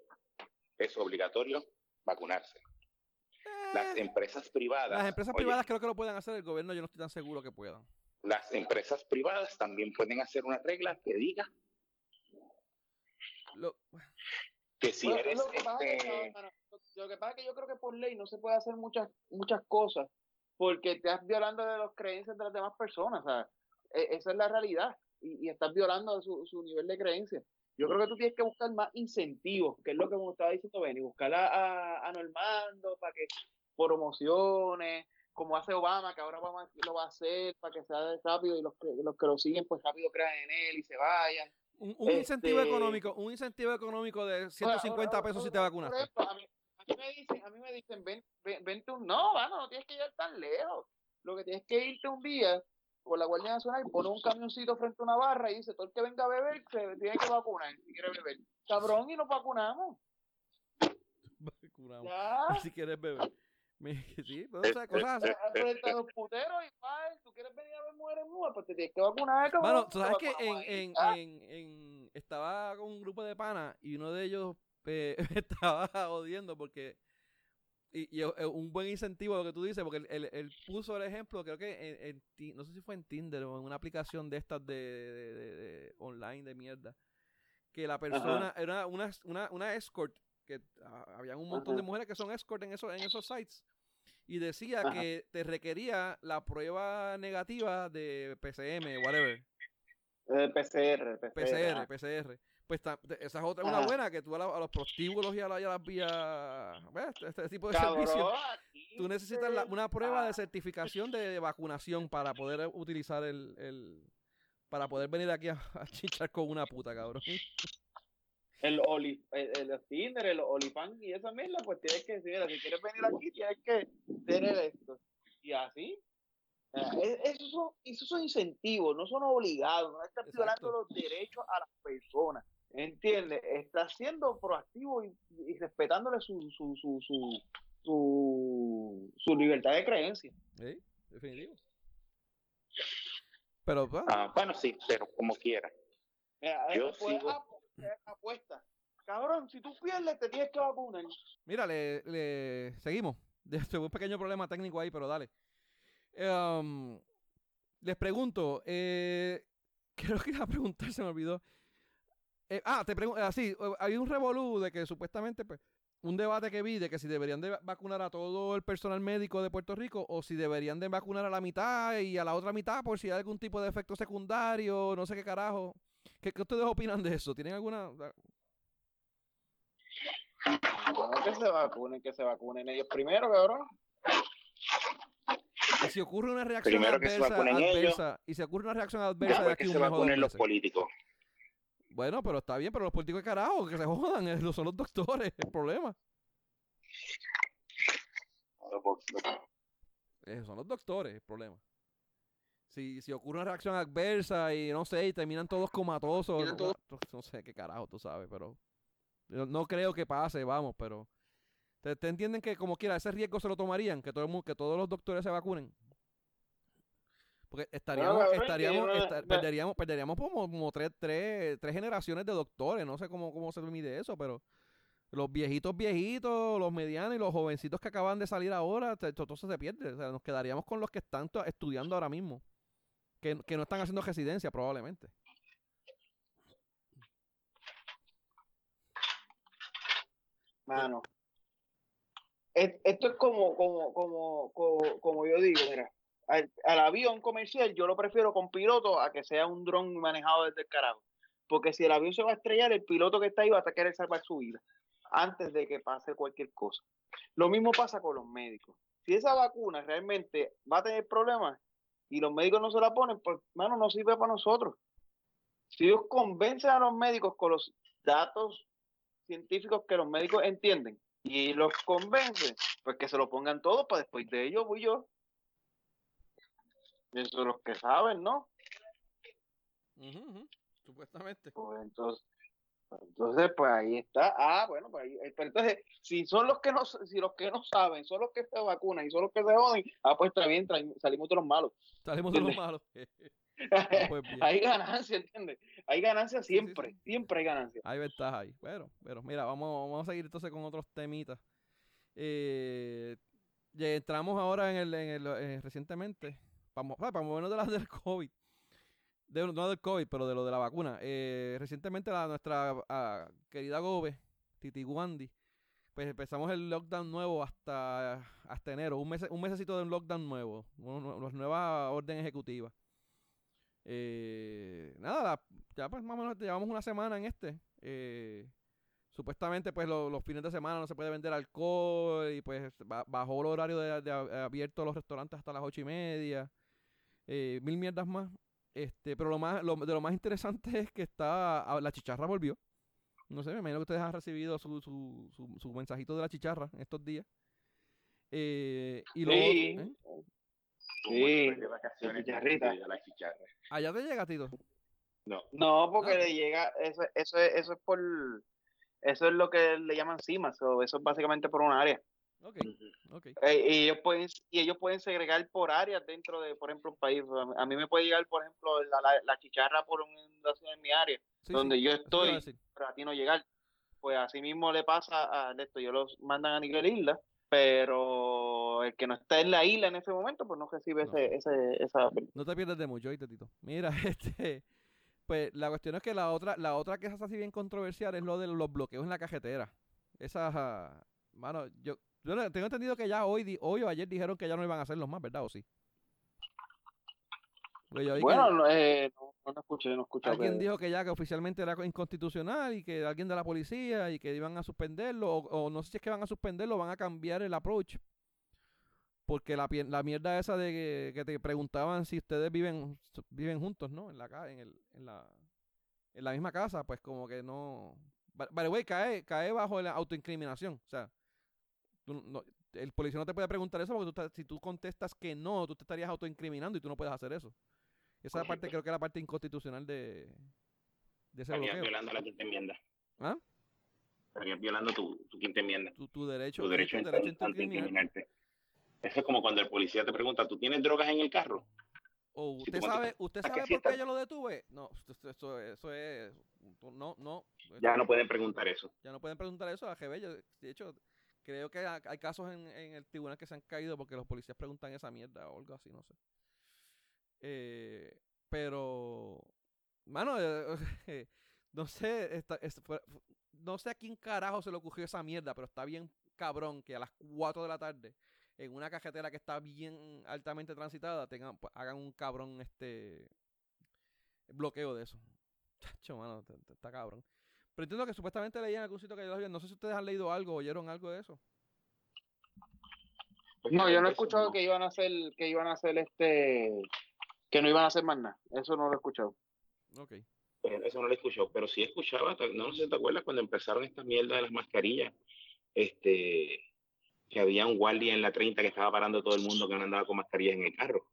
Es obligatorio vacunarse. Las eh, empresas privadas. Las empresas privadas creo que lo pueden hacer, el gobierno yo no estoy tan seguro que puedan. Las empresas privadas también pueden hacer una regla que diga que si eres lo que, pasa es que, este lo que pasa es que yo creo que por ley no se puede hacer muchas muchas cosas porque estás violando de las creencias de las demás personas. E, esa es la realidad. Y, estás violando su, su, nivel de creencia. Yo creo que tú tienes que buscar más incentivos, que es lo que me estaba diciendo Benny, buscar a, a, Normando para que promociones, como hace Obama, que ahora Obama lo va a hacer para que sea rápido y los que, los que lo siguen pues rápido crean en él y se vayan. Un, incentivo este económico, un incentivo económico de 150 pesos si te vacunas. a, mí, me dicen, a mí me dicen, ven, ven, vente un, no, mano, no tienes que ir tan lejos. Lo que tienes que irte un día por la Guardia Nacional, pone un camioncito frente a una barra y dice, todo el que venga a beber se tiene que vacunar si quiere beber. Cabrón, y nos vacunamos. vacunamos. Si quieres beber. Sí, pues, o sea, cosas así. Frente a los puteros igual, tú quieres venir a ver mujeres nuevas, pues te tienes que vacunar, cabrón. Bueno, tú sabes que en, en, en, en, estaba con un grupo de panas y uno de ellos eh, estaba odiando porque y, un buen incentivo lo que tú dices, porque él, puso el ejemplo, creo que en, no sé si fue en Tinder o en una aplicación de estas de, online de mierda, que la persona era una, una, una escort, que ah, había un montón de mujeres que son escort en, esos en esos sites, y decía que te requería la prueba negativa de PCM, whatever. Eh, PCR, PCR, PCR pues esa es otra una buena que tú a, los prostíbulos y a, las vías este, este, tipo de servicios tú necesitas una prueba de certificación de vacunación para poder utilizar el, el para poder venir aquí a, chichar con una puta cabrón. El oli el, el Tinder el Olifan y esa mierda pues tienes que decir si quieres venir aquí tienes que tener esto y así esos son, esos son incentivos, no son obligados, no estás violando los derechos a las personas. ¿Entiendes? Está siendo proactivo y, respetándole su, su, su, su, su, libertad de creencia. Sí, definitivo. Pero, ah, bueno, sí, pero como quiera. Yo sigo... apuesta. Cabrón, si tú pierdes, te tienes que vacunar. Mira, le, le seguimos. Tuve un pequeño problema técnico ahí, pero dale. Um, les pregunto, eh, creo que iba a preguntar, se me olvidó. Eh, ah, te pregunto, así, ah, hay un revolú de que supuestamente, pues, un debate que vi de que si deberían de vacunar a todo el personal médico de Puerto Rico o si deberían de vacunar a la mitad y a la otra mitad por si hay algún tipo de efecto secundario, no sé qué carajo. ¿Qué, ustedes opinan de eso? ¿Tienen alguna...? que se vacunen, que se vacunen ellos primero, cabrón. Y si ocurre una reacción adversa, y si ocurre una reacción adversa de aquí que se vacunen los políticos. Bueno, pero está bien, pero los políticos de carajo, que se jodan, eh, son los doctores, el problema. Eh, son los doctores, el problema. Si, si ocurre una reacción adversa y no sé, y terminan todos comatosos, no, sé qué carajo, tú sabes, pero no creo que pase, vamos, pero ¿te, entienden que como quiera ese riesgo se lo tomarían, que todo el mundo, que todos los doctores se vacunen? Porque estaríamos, estaríamos, perderíamos, perderíamos como, tres, tres, tres, generaciones de doctores. No sé cómo, cómo se mide eso, pero los viejitos viejitos, los medianos y los jovencitos que acaban de salir ahora, todo eso se pierde. O sea, nos quedaríamos con los que están estudiando ahora mismo. Que, que no están haciendo residencia probablemente. Mano. Esto es como, como, como, como, como yo digo, mira al, avión comercial yo lo prefiero con piloto a que sea un dron manejado desde el carajo. Porque si el avión se va a estrellar, el piloto que está ahí va a querer salvar su vida antes de que pase cualquier cosa. Lo mismo pasa con los médicos. Si esa vacuna realmente va a tener problemas y los médicos no se la ponen, pues, mano, no sirve para nosotros. Si ellos convencen a los médicos con los datos científicos que los médicos entienden y los convencen, pues que se lo pongan todos para después de ello voy yo. Eso los que saben, ¿no? Supuestamente. Pues entonces, entonces, pues ahí está. Ah, bueno, pues ahí, eh, pero entonces, si son los que no, si los que no saben, son los que se vacunan y son los que se joden, ah, pues está bien, salimos de los malos. Salimos de los malos. Ah, pues hay ganancia, ¿entiendes? Hay ganancia siempre, siempre hay ganancia. Hay ventaja ahí. Bueno, pero mira, vamos, vamos a seguir entonces con otros temitas. Eh, ya entramos ahora en el, en el eh, recientemente para, movernos de la del COVID, no del COVID, pero de lo de la vacuna. Eh, recientemente la, nuestra ah, querida Gobe, Titi Guandi, pues empezamos el lockdown nuevo hasta, hasta enero, un mes, un mesecito de un lockdown nuevo, una nueva orden ejecutiva. Eh, nada, ya pues más o menos llevamos una semana en este. Eh, supuestamente pues los fines de semana no se puede vender alcohol y pues bajó el horario de, de, abierto los restaurantes hasta las ocho y media. Eh, mil mierdas más. Este, pero lo más, lo, de lo más interesante es que está, ah, la chicharra volvió. No sé, me imagino que ustedes han recibido su, su, su, mensajito de la chicharra en estos días. Eh, y luego, sí. ¿eh? Sí, de vacaciones, chicharrita. La chicharra. ¿Allá te llega, Tito? No. No, porque le llega, eso, eso, es, eso es por, eso es lo que le llaman cimas, o eso es básicamente por un área. Okay, okay. Eh, y, ellos pueden, y ellos pueden segregar por áreas dentro de, por ejemplo, un país. A mí me puede llegar, por ejemplo, la, la, chicharra por una inundación en mi área, donde yo estoy, pero a ti no llegar. Pues así mismo le pasa a esto, ellos los mandan a nivel isla, pero el que no está en la isla en ese momento, pues no recibe Ese, ese, esa... No te pierdes de mucho, oíste, Tito. Mira, este... Pues la cuestión es que la otra, la otra que es así bien controversial es lo de los bloqueos en la cajetera. Esa, mano, yo, yo tengo entendido que ya hoy, hoy o ayer dijeron que ya no iban a hacerlos más, ¿verdad? ¿O sí? Pues bueno, eh, no, no, escuché, no escuché. Alguien dijo que ya que oficialmente era inconstitucional y que alguien de la policía y que iban a suspenderlo, o, no sé si es que van a suspenderlo, van a cambiar el approach. Porque la, la mierda esa de que, te preguntaban si ustedes viven viven juntos, ¿no? En la en, el, en la en la misma casa, pues como que no. Vale, güey, cae, cae bajo la autoincriminación. O sea, el policía no te puede preguntar eso porque si tú contestas que no, tú te estarías autoincriminando y tú no puedes hacer eso. Esa parte creo que es la parte inconstitucional de, de ese Estarías violando la quinta enmienda. ¿Ah? Estarías violando tu, tu quinta enmienda. Tu, derecho. Tu derecho, tu derecho a incriminarte. Eso es como cuando el policía te pregunta, ¿tú tienes drogas en el carro? O usted sabe, usted sabe por qué yo lo detuve. No, eso, eso es, no, no. Ya no pueden preguntar eso. Ya no pueden preguntar eso a GB. De hecho, creo que hay casos en, en, el tribunal que se han caído porque los policías preguntan esa mierda o algo así, no sé. Eh, pero, mano, eh, no sé, no sé a quién carajo se le ocurrió esa mierda, pero está bien cabrón que a las 4 de la tarde, en una cajetera que está bien altamente transitada, tengan, pues, hagan un cabrón este bloqueo de eso. Chacho, mano, está cabrón. Pero entiendo que supuestamente leían algún sitio que yo No sé si ustedes han leído algo oyeron algo de eso. No, yo no he escuchado que iban a hacer, que iban a hacer este, que no iban a hacer más nada. Eso no lo he escuchado. Ok. Eh, eso no lo he escuchado, pero sí escuchaba, no sé si te acuerdas cuando empezaron estas mierdas de las mascarillas, este, que había un guardia en la 30 que estaba parando todo el mundo que no andaba con mascarillas en el carro.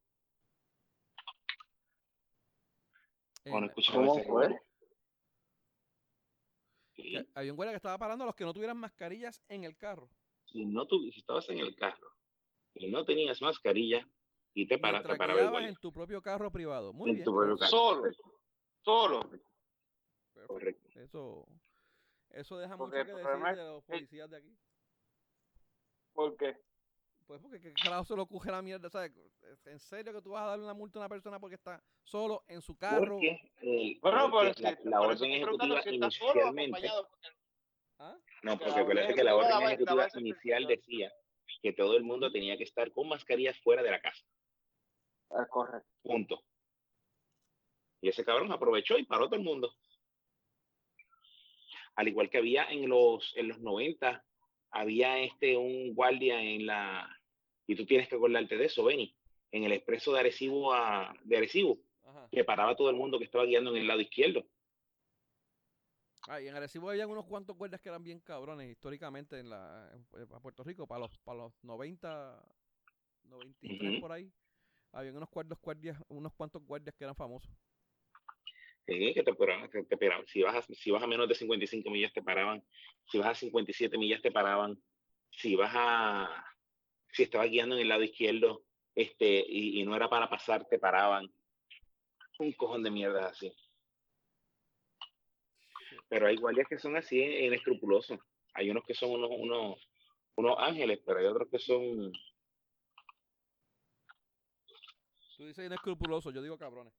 ¿O no ¿Cómo fue? Había un guardia que estaba parando a los que no tuvieran mascarillas en el carro. Si no tu, si estabas en el carro y no tenías mascarilla y te paraste para ver en tu propio carro privado. Muy en bien. Tu propio carro. Solo. Solo. Correcto. Eso, eso deja mucho que decir de los policías de aquí. ¿Por qué? Pues porque ¿qué carajo se le ocurre la mierda? ¿sabes? ¿En serio que tú vas a darle una multa a una persona porque está solo en su carro? Porque, eh, bueno, porque la, la orden ejecutiva inicialmente... ¿Ah? No, porque acuérdate que la orden ejecutiva inicial decía que todo el mundo tenía que estar con mascarillas fuera de la casa. Ah, correcto. Punto. Y ese cabrón aprovechó y paró todo el mundo. Al igual que había en los, en los 90 había este un guardia en la y tú tienes que acordarte de eso, Benny, en el expreso de Arecibo a de Arecibo, que paraba todo el mundo que estaba guiando en el lado izquierdo. Ah, y en Arecibo había unos cuantos guardias que eran bien cabrones históricamente en la a Puerto Rico para los para los 90 93 por ahí. Había unos cuantos guardias, unos cuantos guardias que eran famosos. Sí, que te, paraban, te, Si, vas a, si vas a menos de 55 millas te paraban. Si vas a 57 millas te paraban. Si vas a... Si estabas guiando en el lado izquierdo este, y, no era para pasar, te paraban. Un cojón de mierda así. Pero hay guardias que son así inescrupulosos. Hay unos que son unos, unos, unos ángeles, pero hay otros que son... Tú dices inescrupulosos, yo digo cabrones.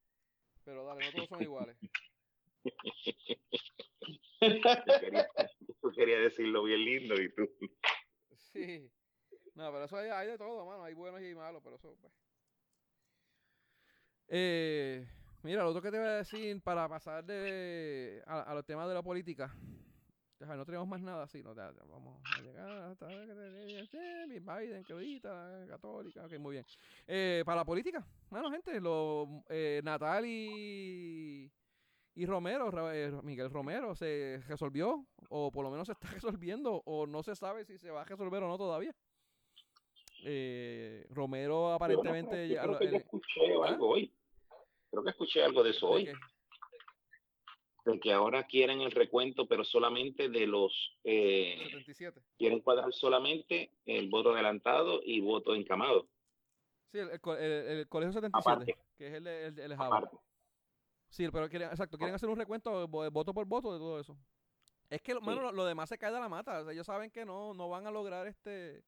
Pero dale, no todos son iguales. yo, quería, decirlo bien lindo y tú. Sí. No, pero eso hay, hay, de todo, mano. Hay buenos y malos, pero eso, pues. Eh, mira, lo otro que te voy a decir para pasar de a, los temas de la política. No tenemos más nada así, no, vamos a llegar hasta Biden, que ahorita, católica, ok, muy bien. Eh, para la política, bueno, gente, lo, eh, Natal y, y Romero, eh, Miguel Romero, se resolvió, o por lo menos se está resolviendo, o no se sabe si se va a resolver o no todavía. Eh, Romero aparentemente... Yo, creo que yo escuché ¿Ah? algo hoy. Creo que escuché algo de eso hoy. De que ahora quieren el recuento, pero solamente de los... Eh, 77. Quieren cuadrar solamente el voto adelantado y voto encamado. Sí, el, el, colegio 77, que es el, el, el Sí, pero quieren, exacto, quieren hacer un recuento voto por voto de todo eso. Es que, lo, lo, demás se cae de la mata. ellos saben que no, no van a lograr este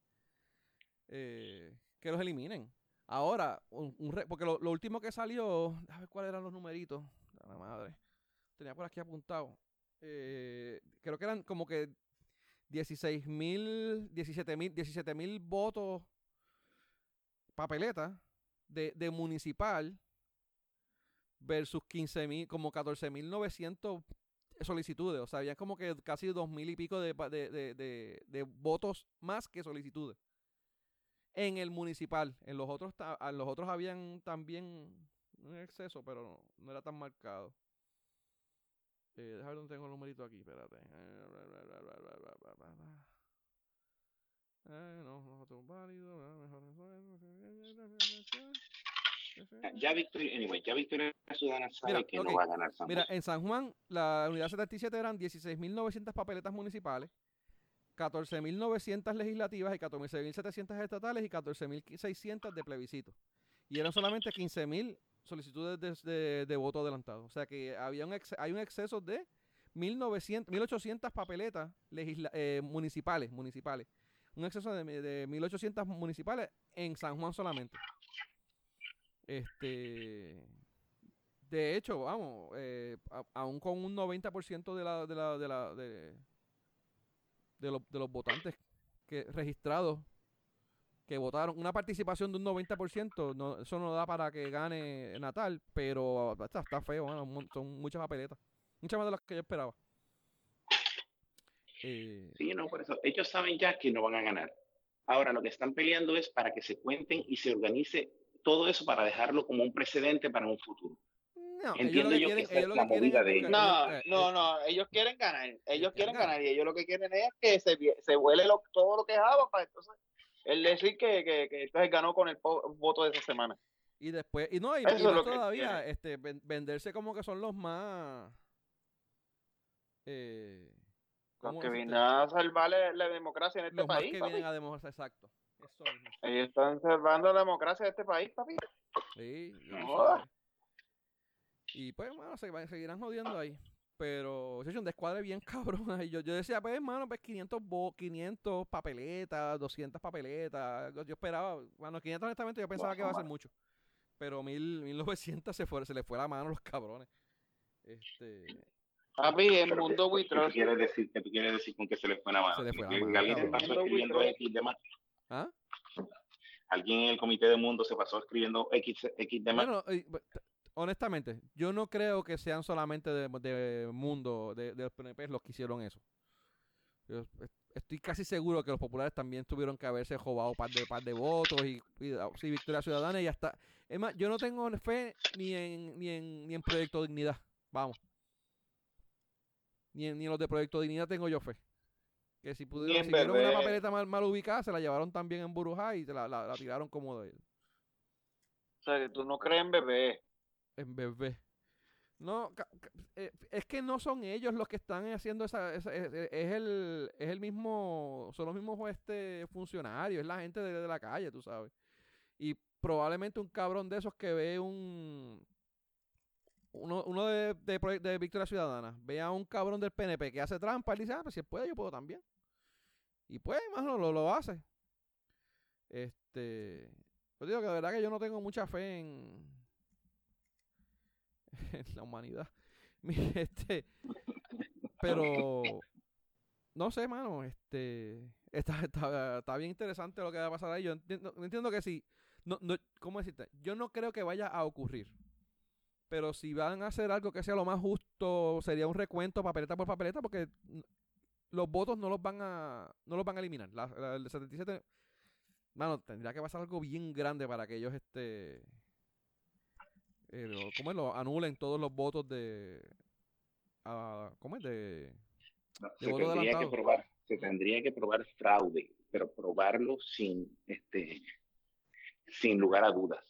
eh, que los eliminen. Ahora, un, porque lo, último que salió, a ver cuáles eran los numeritos. La madre. Tenía por aquí apuntado. Eh, creo que eran como que 16 mil, 17 mil, 17 mil votos papeletas de, de municipal versus 15 mil, como 14 mil 900 solicitudes. O sea, había como que casi dos mil y pico de, de, de votos más que solicitudes en el municipal. En los otros, en los otros habían también un exceso, pero no, era tan marcado. Eh, déjame ver dónde tengo el numerito aquí, espérate. Eh, no, no tengo válido. Ya Victoria, anyway, ya Victoria Ciudadana sabe mira, que no va a ganar San Mira, en San Juan, la unidad 77 eran 16.900 papeletas municipales. 14.900 legislativas y 14.700 estatales y 14.600 de plebiscito. Y eran solamente 15.000 solicitudes de, voto adelantado. O sea que había un hay un exceso de 1.900, 1.800 papeletas eh, municipales, municipales. Un exceso de, 1.800 municipales en San Juan solamente. Este, de hecho, vamos, eh, aún con un 90% de la, de la, de la, de, de, los, de los votantes que registrados que votaron. Una participación de un 90%, no, eso no da para que gane Natal, pero está, está feo, son muchas papeletas. Muchas más de las que yo esperaba. Eh, sí, no, por eso. Ellos saben ya que no van a ganar. Ahora, lo que están peleando es para que se cuenten y se organice todo eso para dejarlo como un precedente para un futuro. No, Entiendo yo que es la movida de ellos. No, no, no, ellos quieren ganar, ellos quieren ganar y ellos lo que quieren es que se, se huele todo lo que es agua para entonces él decir que, que, que entonces ganó con el voto de esa semana. Y después, y no, y, todavía, este, venderse como que son los más... Eh, los que vienen a salvar la democracia en este país. Los que vienen a demostrar, exacto. Ellos están salvando la democracia de este país, papi. Sí, no. Y pues, bueno, se seguirán jodiendo ahí. Pero es un descuadre bien cabrón. Y yo, yo decía, pues, hermano, pues 500, 500 papeletas, 200 papeletas. Yo esperaba, bueno, 500 honestamente yo pensaba que iba a ser mucho. Pero 1900 se, fue, se le fue la mano a los cabrones. Este. Papi, el mundo buitrón. ¿Qué quieres decir, ¿Qué quieres decir con que se le fue la mano? Se le fue la mano. ¿Alguien se pasó escribiendo X de más? ¿Ah? ¿Alguien en el comité de mundo se pasó escribiendo X, X de más? Bueno, honestamente, yo no creo que sean solamente de, mundo, de, los PNP los que hicieron eso. estoy casi seguro que los populares también tuvieron que haberse robado par de, par de votos y, y Victoria Ciudadana y hasta... Es más, yo no tengo fe ni en, ni en, ni en Proyecto Dignidad. Vamos. Ni en, ni en los de Proyecto Dignidad tengo yo fe. Que si pudieron, si una papeleta mal, mal, ubicada, se la llevaron también en Burujá y la, la, tiraron como de él. O sea, que tú no crees en bebé en bebé. No, eh, es que no son ellos los que están haciendo esa, es, el es el mismo, son los mismos este funcionarios, es la gente de, la calle, tú sabes. Y probablemente un cabrón de esos que ve un uno, uno de, de, Victoria Ciudadana, ve a un cabrón del PNP que hace trampa y dice, ah, pues si puede, yo puedo también. Y pues, más lo, lo hace. Este, yo digo que de verdad que yo no tengo mucha fe en, en la humanidad. este, pero no sé, mano, este está, está, está, bien interesante lo que va a pasar ahí. Yo entiendo, entiendo que sí. No, no, ¿Cómo decirte? Yo no creo que vaya a ocurrir. Pero si van a hacer algo que sea lo más justo, sería un recuento papeleta por papeleta, porque los votos no los van a no los van a eliminar. La, el 77, mano, tendría que pasar algo bien grande para que ellos este eh, ¿cómo es? Lo anulen todos los votos de ¿cómo es? de, se tendría que probar, se tendría que probar fraude, pero probarlo sin este sin lugar a dudas.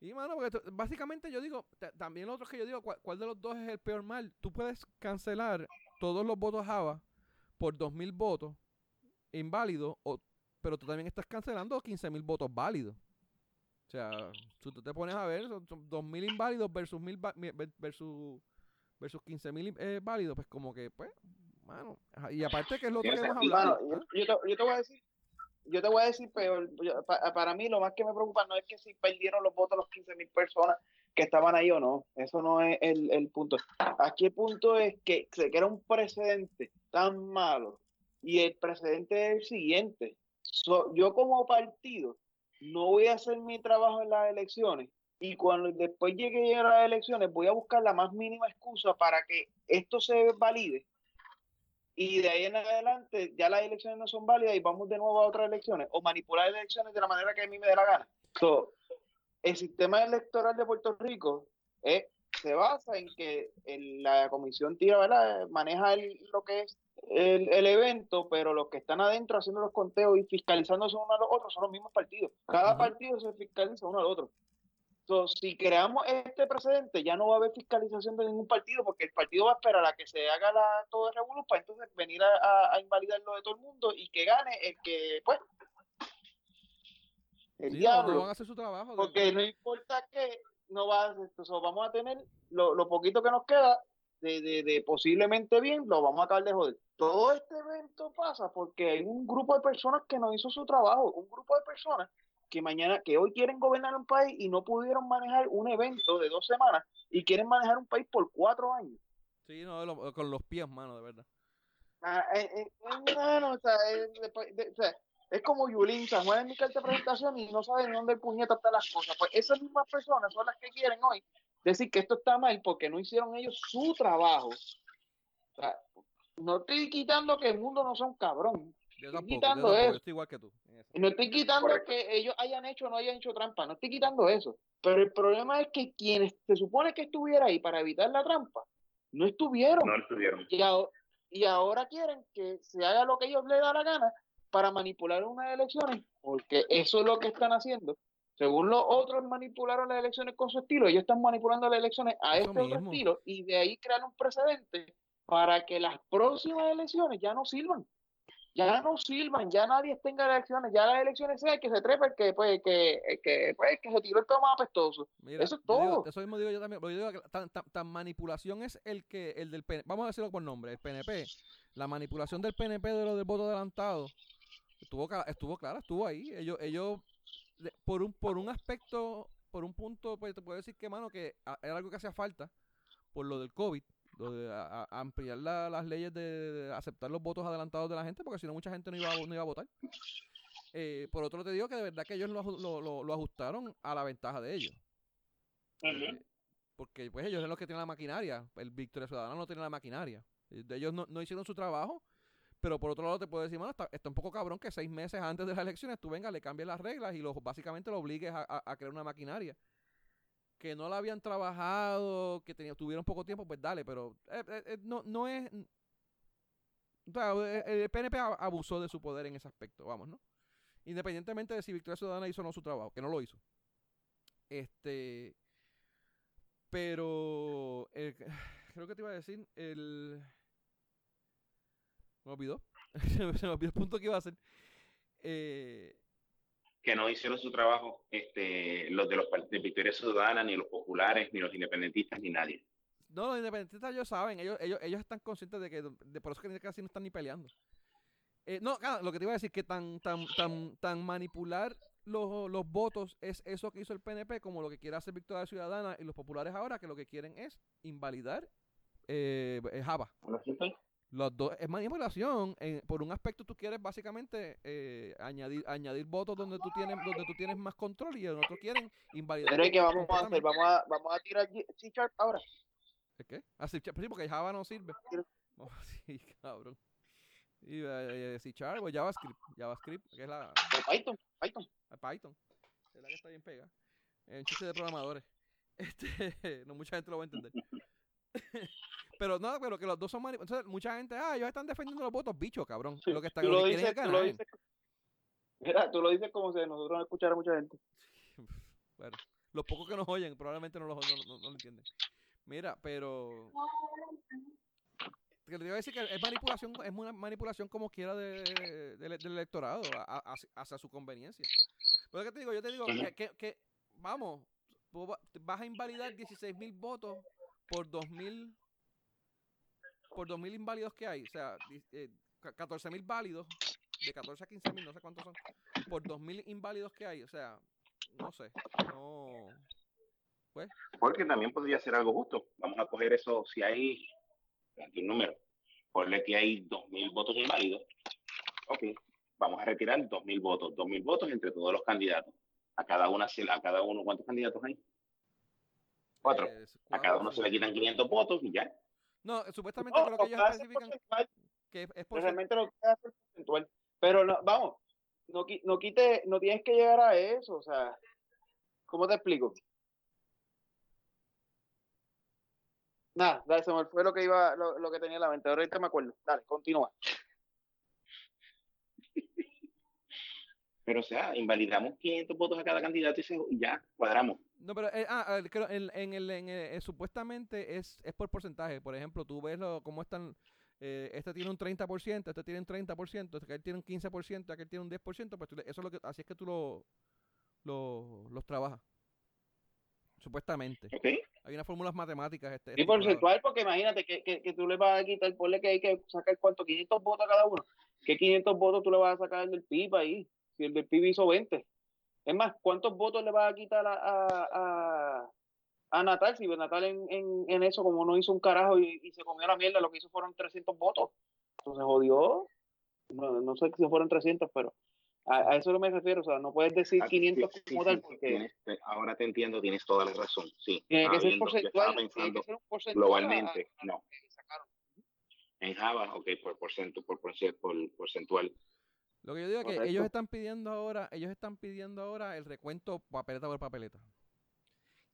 Y mano, porque básicamente yo digo, también lo otro que yo digo, ¿cuál, de los dos es el peor mal? Tú puedes cancelar todos los votos Java por 2.000 votos inválidos, o, pero tú también estás cancelando 15.000 votos válidos. O sea, si tú te pones a ver, son, 2.000 inválidos versus, mil versus, versus 15.000 eh, válidos, pues como que, pues, mano. Y aparte que es lo que hemos hablado. yo, te, yo te voy a decir, yo te voy a decir peor. para mí, lo más que me preocupa no es que si perdieron los votos los 15 mil personas que estaban ahí o no. Eso no es el, el punto. Aquí el punto es que se crea un precedente tan malo. Y el precedente es el siguiente. yo como partido no voy a hacer mi trabajo en las elecciones y cuando después llegue a las elecciones voy a buscar la más mínima excusa para que esto se valide y de ahí en adelante ya las elecciones no son válidas y vamos de nuevo a otras elecciones o manipular elecciones de la manera que a mí me dé la gana. el sistema electoral de Puerto Rico eh, se basa en que la comisión tira, ¿verdad? maneja lo que es el, evento, pero los que están adentro haciendo los conteos y fiscalizándose uno a los otros son los mismos partidos. Cada partido se fiscaliza uno al otro si creamos este precedente, ya no va a haber fiscalización de ningún partido, porque el partido va a esperar a que se haga la, todo el revolución para entonces venir a, invalidar lo de todo el mundo y que gane el que, pues, el diablo. van a hacer su trabajo. Porque no importa que no va vamos a tener lo, poquito que nos queda de, de, de, posiblemente bien, lo vamos a acabar de joder. Todo este evento pasa porque hay un grupo de personas que no hizo su trabajo, un grupo de personas que mañana, que hoy quieren gobernar un país y no pudieron manejar un evento de dos semanas y quieren manejar un país por cuatro años. Sí, no, con los pies, mano, de verdad. Ah, eh, eh, o sea, es como Yulín, San Juan en mi carta de presentación y no saben dónde el puñeta están las cosas. Pues esas mismas personas son las que quieren hoy decir que esto está mal porque no hicieron ellos su trabajo. O sea, no estoy quitando que el mundo no sea un cabrón. Yo estoy quitando eso. estoy igual que tú. No estoy quitando que ellos hayan hecho o no hayan hecho trampa, no estoy quitando eso. Pero el problema es que quienes se supone que estuviera ahí para evitar la trampa, no estuvieron. No estuvieron. Y, ahora quieren que se haga lo que ellos les da la gana para manipular unas elecciones, porque eso es lo que están haciendo. Según los otros manipularon las elecciones con su estilo, ellos están manipulando las elecciones a este otro estilo y de ahí crear un precedente para que las próximas elecciones ya no sirvan ya no sirvan, ya nadie tenga elecciones, ya las elecciones sea que se trepe, que, pues, que, que, pues, que se tire el toma apestoso. eso es todo. eso mismo digo yo también, yo digo que tan, tan, manipulación es el que, el del PNP, vamos a decirlo por nombre, el PNP, la manipulación del PNP de lo del voto adelantado, estuvo, estuvo clara, estuvo ahí, ellos, ellos, por un, por un aspecto, por un punto, pues te puedo decir que, mano, que era algo que hacía falta, por lo del COVID, de ampliar las leyes de, aceptar los votos adelantados de la gente, porque si no mucha gente no iba, a, no iba a votar. Eh, por otro te digo que de verdad que ellos lo, lo, lo ajustaron a la ventaja de ellos. Eh, porque pues ellos son los que tienen la maquinaria. El Victoria Ciudadana no tiene la maquinaria. Ellos no, no hicieron su trabajo, pero por otro lado te puedo decir, mano, está, está, un poco cabrón que seis meses antes de las elecciones tú vengas, le cambies las reglas y lo, básicamente lo obligues a, a crear una maquinaria que no la habían trabajado, que tuvieron poco tiempo, pues dale, pero eh, eh, eh, no, no es... el PNP abusó de su poder en ese aspecto, vamos, ¿no? Independientemente de si Victoria Ciudadana hizo o no su trabajo, que no lo hizo. Este... Pero... creo que te iba a decir, el... Me olvidó. se me olvidó el punto que iba a hacer. Eh, que no hicieron su trabajo este, los de los de Victoria Ciudadana, ni los populares, ni los independentistas, ni nadie. No, los independentistas ellos saben, ellos, ellos, ellos están conscientes de que de por eso que casi no están ni peleando. Eh, no, lo que te iba a decir que tan, tan, tan, tan manipular los, los votos es eso que hizo el PNP como lo que quiere hacer Victoria Ciudadana y los populares ahora, que lo que quieren es invalidar eh, Java. Los dos es manipulación. por un aspecto tú quieres básicamente eh, añadir añadir votos donde tú tienes donde tú tienes más control y en otro quieren invalidar. Pero que vamos a hacer, vamos a vamos a tirar C ahora. ¿Es qué? Ah, sí, porque Java no sirve. Oh, sí, cabrón. Y uh, C Sharp o JavaScript, JavaScript, que es la Python, Python. Python. Es la que está bien pega. En chiste de programadores. Este, no mucha gente lo va a entender. pero no, pero que los dos son manipulados. mucha gente, ah, ellos están defendiendo los votos, bicho, cabrón. lo que están tú lo, dices, tú lo dices, mira, tú lo dices como si nosotros no escuchara mucha gente. bueno, los pocos que nos oyen probablemente no lo, no, no, entienden. Mira, pero que le digo a decir que es manipulación, es una manipulación como quiera de, del electorado, hacia su conveniencia. Pero que te digo, yo te digo que, que, vamos, vas a invalidar 16 mil votos por 2.000 por 2.000 inválidos que hay, o sea, eh, 14.000 válidos, de 14 a 15.000, no sé cuántos son, por 2.000 inválidos que hay, o sea, no sé, no... Pues. Porque también podría ser algo justo. Vamos a coger eso, si hay, aquí un número, ponle que hay 2.000 votos inválidos, ok, vamos a retirar 2.000 votos, 2.000 votos entre todos los candidatos. A cada, una, a cada uno, ¿cuántos candidatos hay? Cuatro. a cada uno se le quitan 500 votos y ya. No, supuestamente lo que ellos especifican que es por Realmente lo que hace es porcentual. Pero no, vamos, no, no quite, no tienes que llegar a eso, o sea, ¿cómo te explico? Nada, eso fue lo que iba, lo, lo que tenía en la mente. Ahorita me acuerdo. Dale, continúa. Pero, o sea, invalidamos 500 votos a cada candidato y, ya, cuadramos. No, pero eh, ah, en, en, el, en eh, supuestamente es, es por porcentaje. Por ejemplo, tú ves lo, cómo están. Eh, este tiene un 30%, este tiene un 30%, este tiene un 15%, aquel tiene un 10%. Pues eso es lo que, así es que tú lo, lo, los trabajas. Supuestamente. Hay unas fórmulas matemáticas. Este, y este porcentual, porque imagínate que, que, que, tú le vas a quitar, ponle que hay que sacar cuánto, 500 votos a cada uno. ¿Qué 500 votos tú le vas a sacar del PIB ahí? Si el del PIB hizo 20. Es más, ¿cuántos votos le va a quitar a, a, a, Natal? Si Natal en, en, en, eso, como no hizo un carajo y, se comió la mierda, lo que hizo fueron 300 votos. Entonces jodió. No, no sé si fueron 300, pero a, eso no me refiero. O sea, no puedes decir 500 ah, como tal porque... ahora te entiendo, tienes toda la razón. Sí. Tiene que ser porcentual. Tiene que ser un porcentual globalmente, no. En Java, ok, por, por, por, por porcentual. Lo que yo digo es que ellos están pidiendo ahora, ellos están pidiendo ahora el recuento papeleta por papeleta.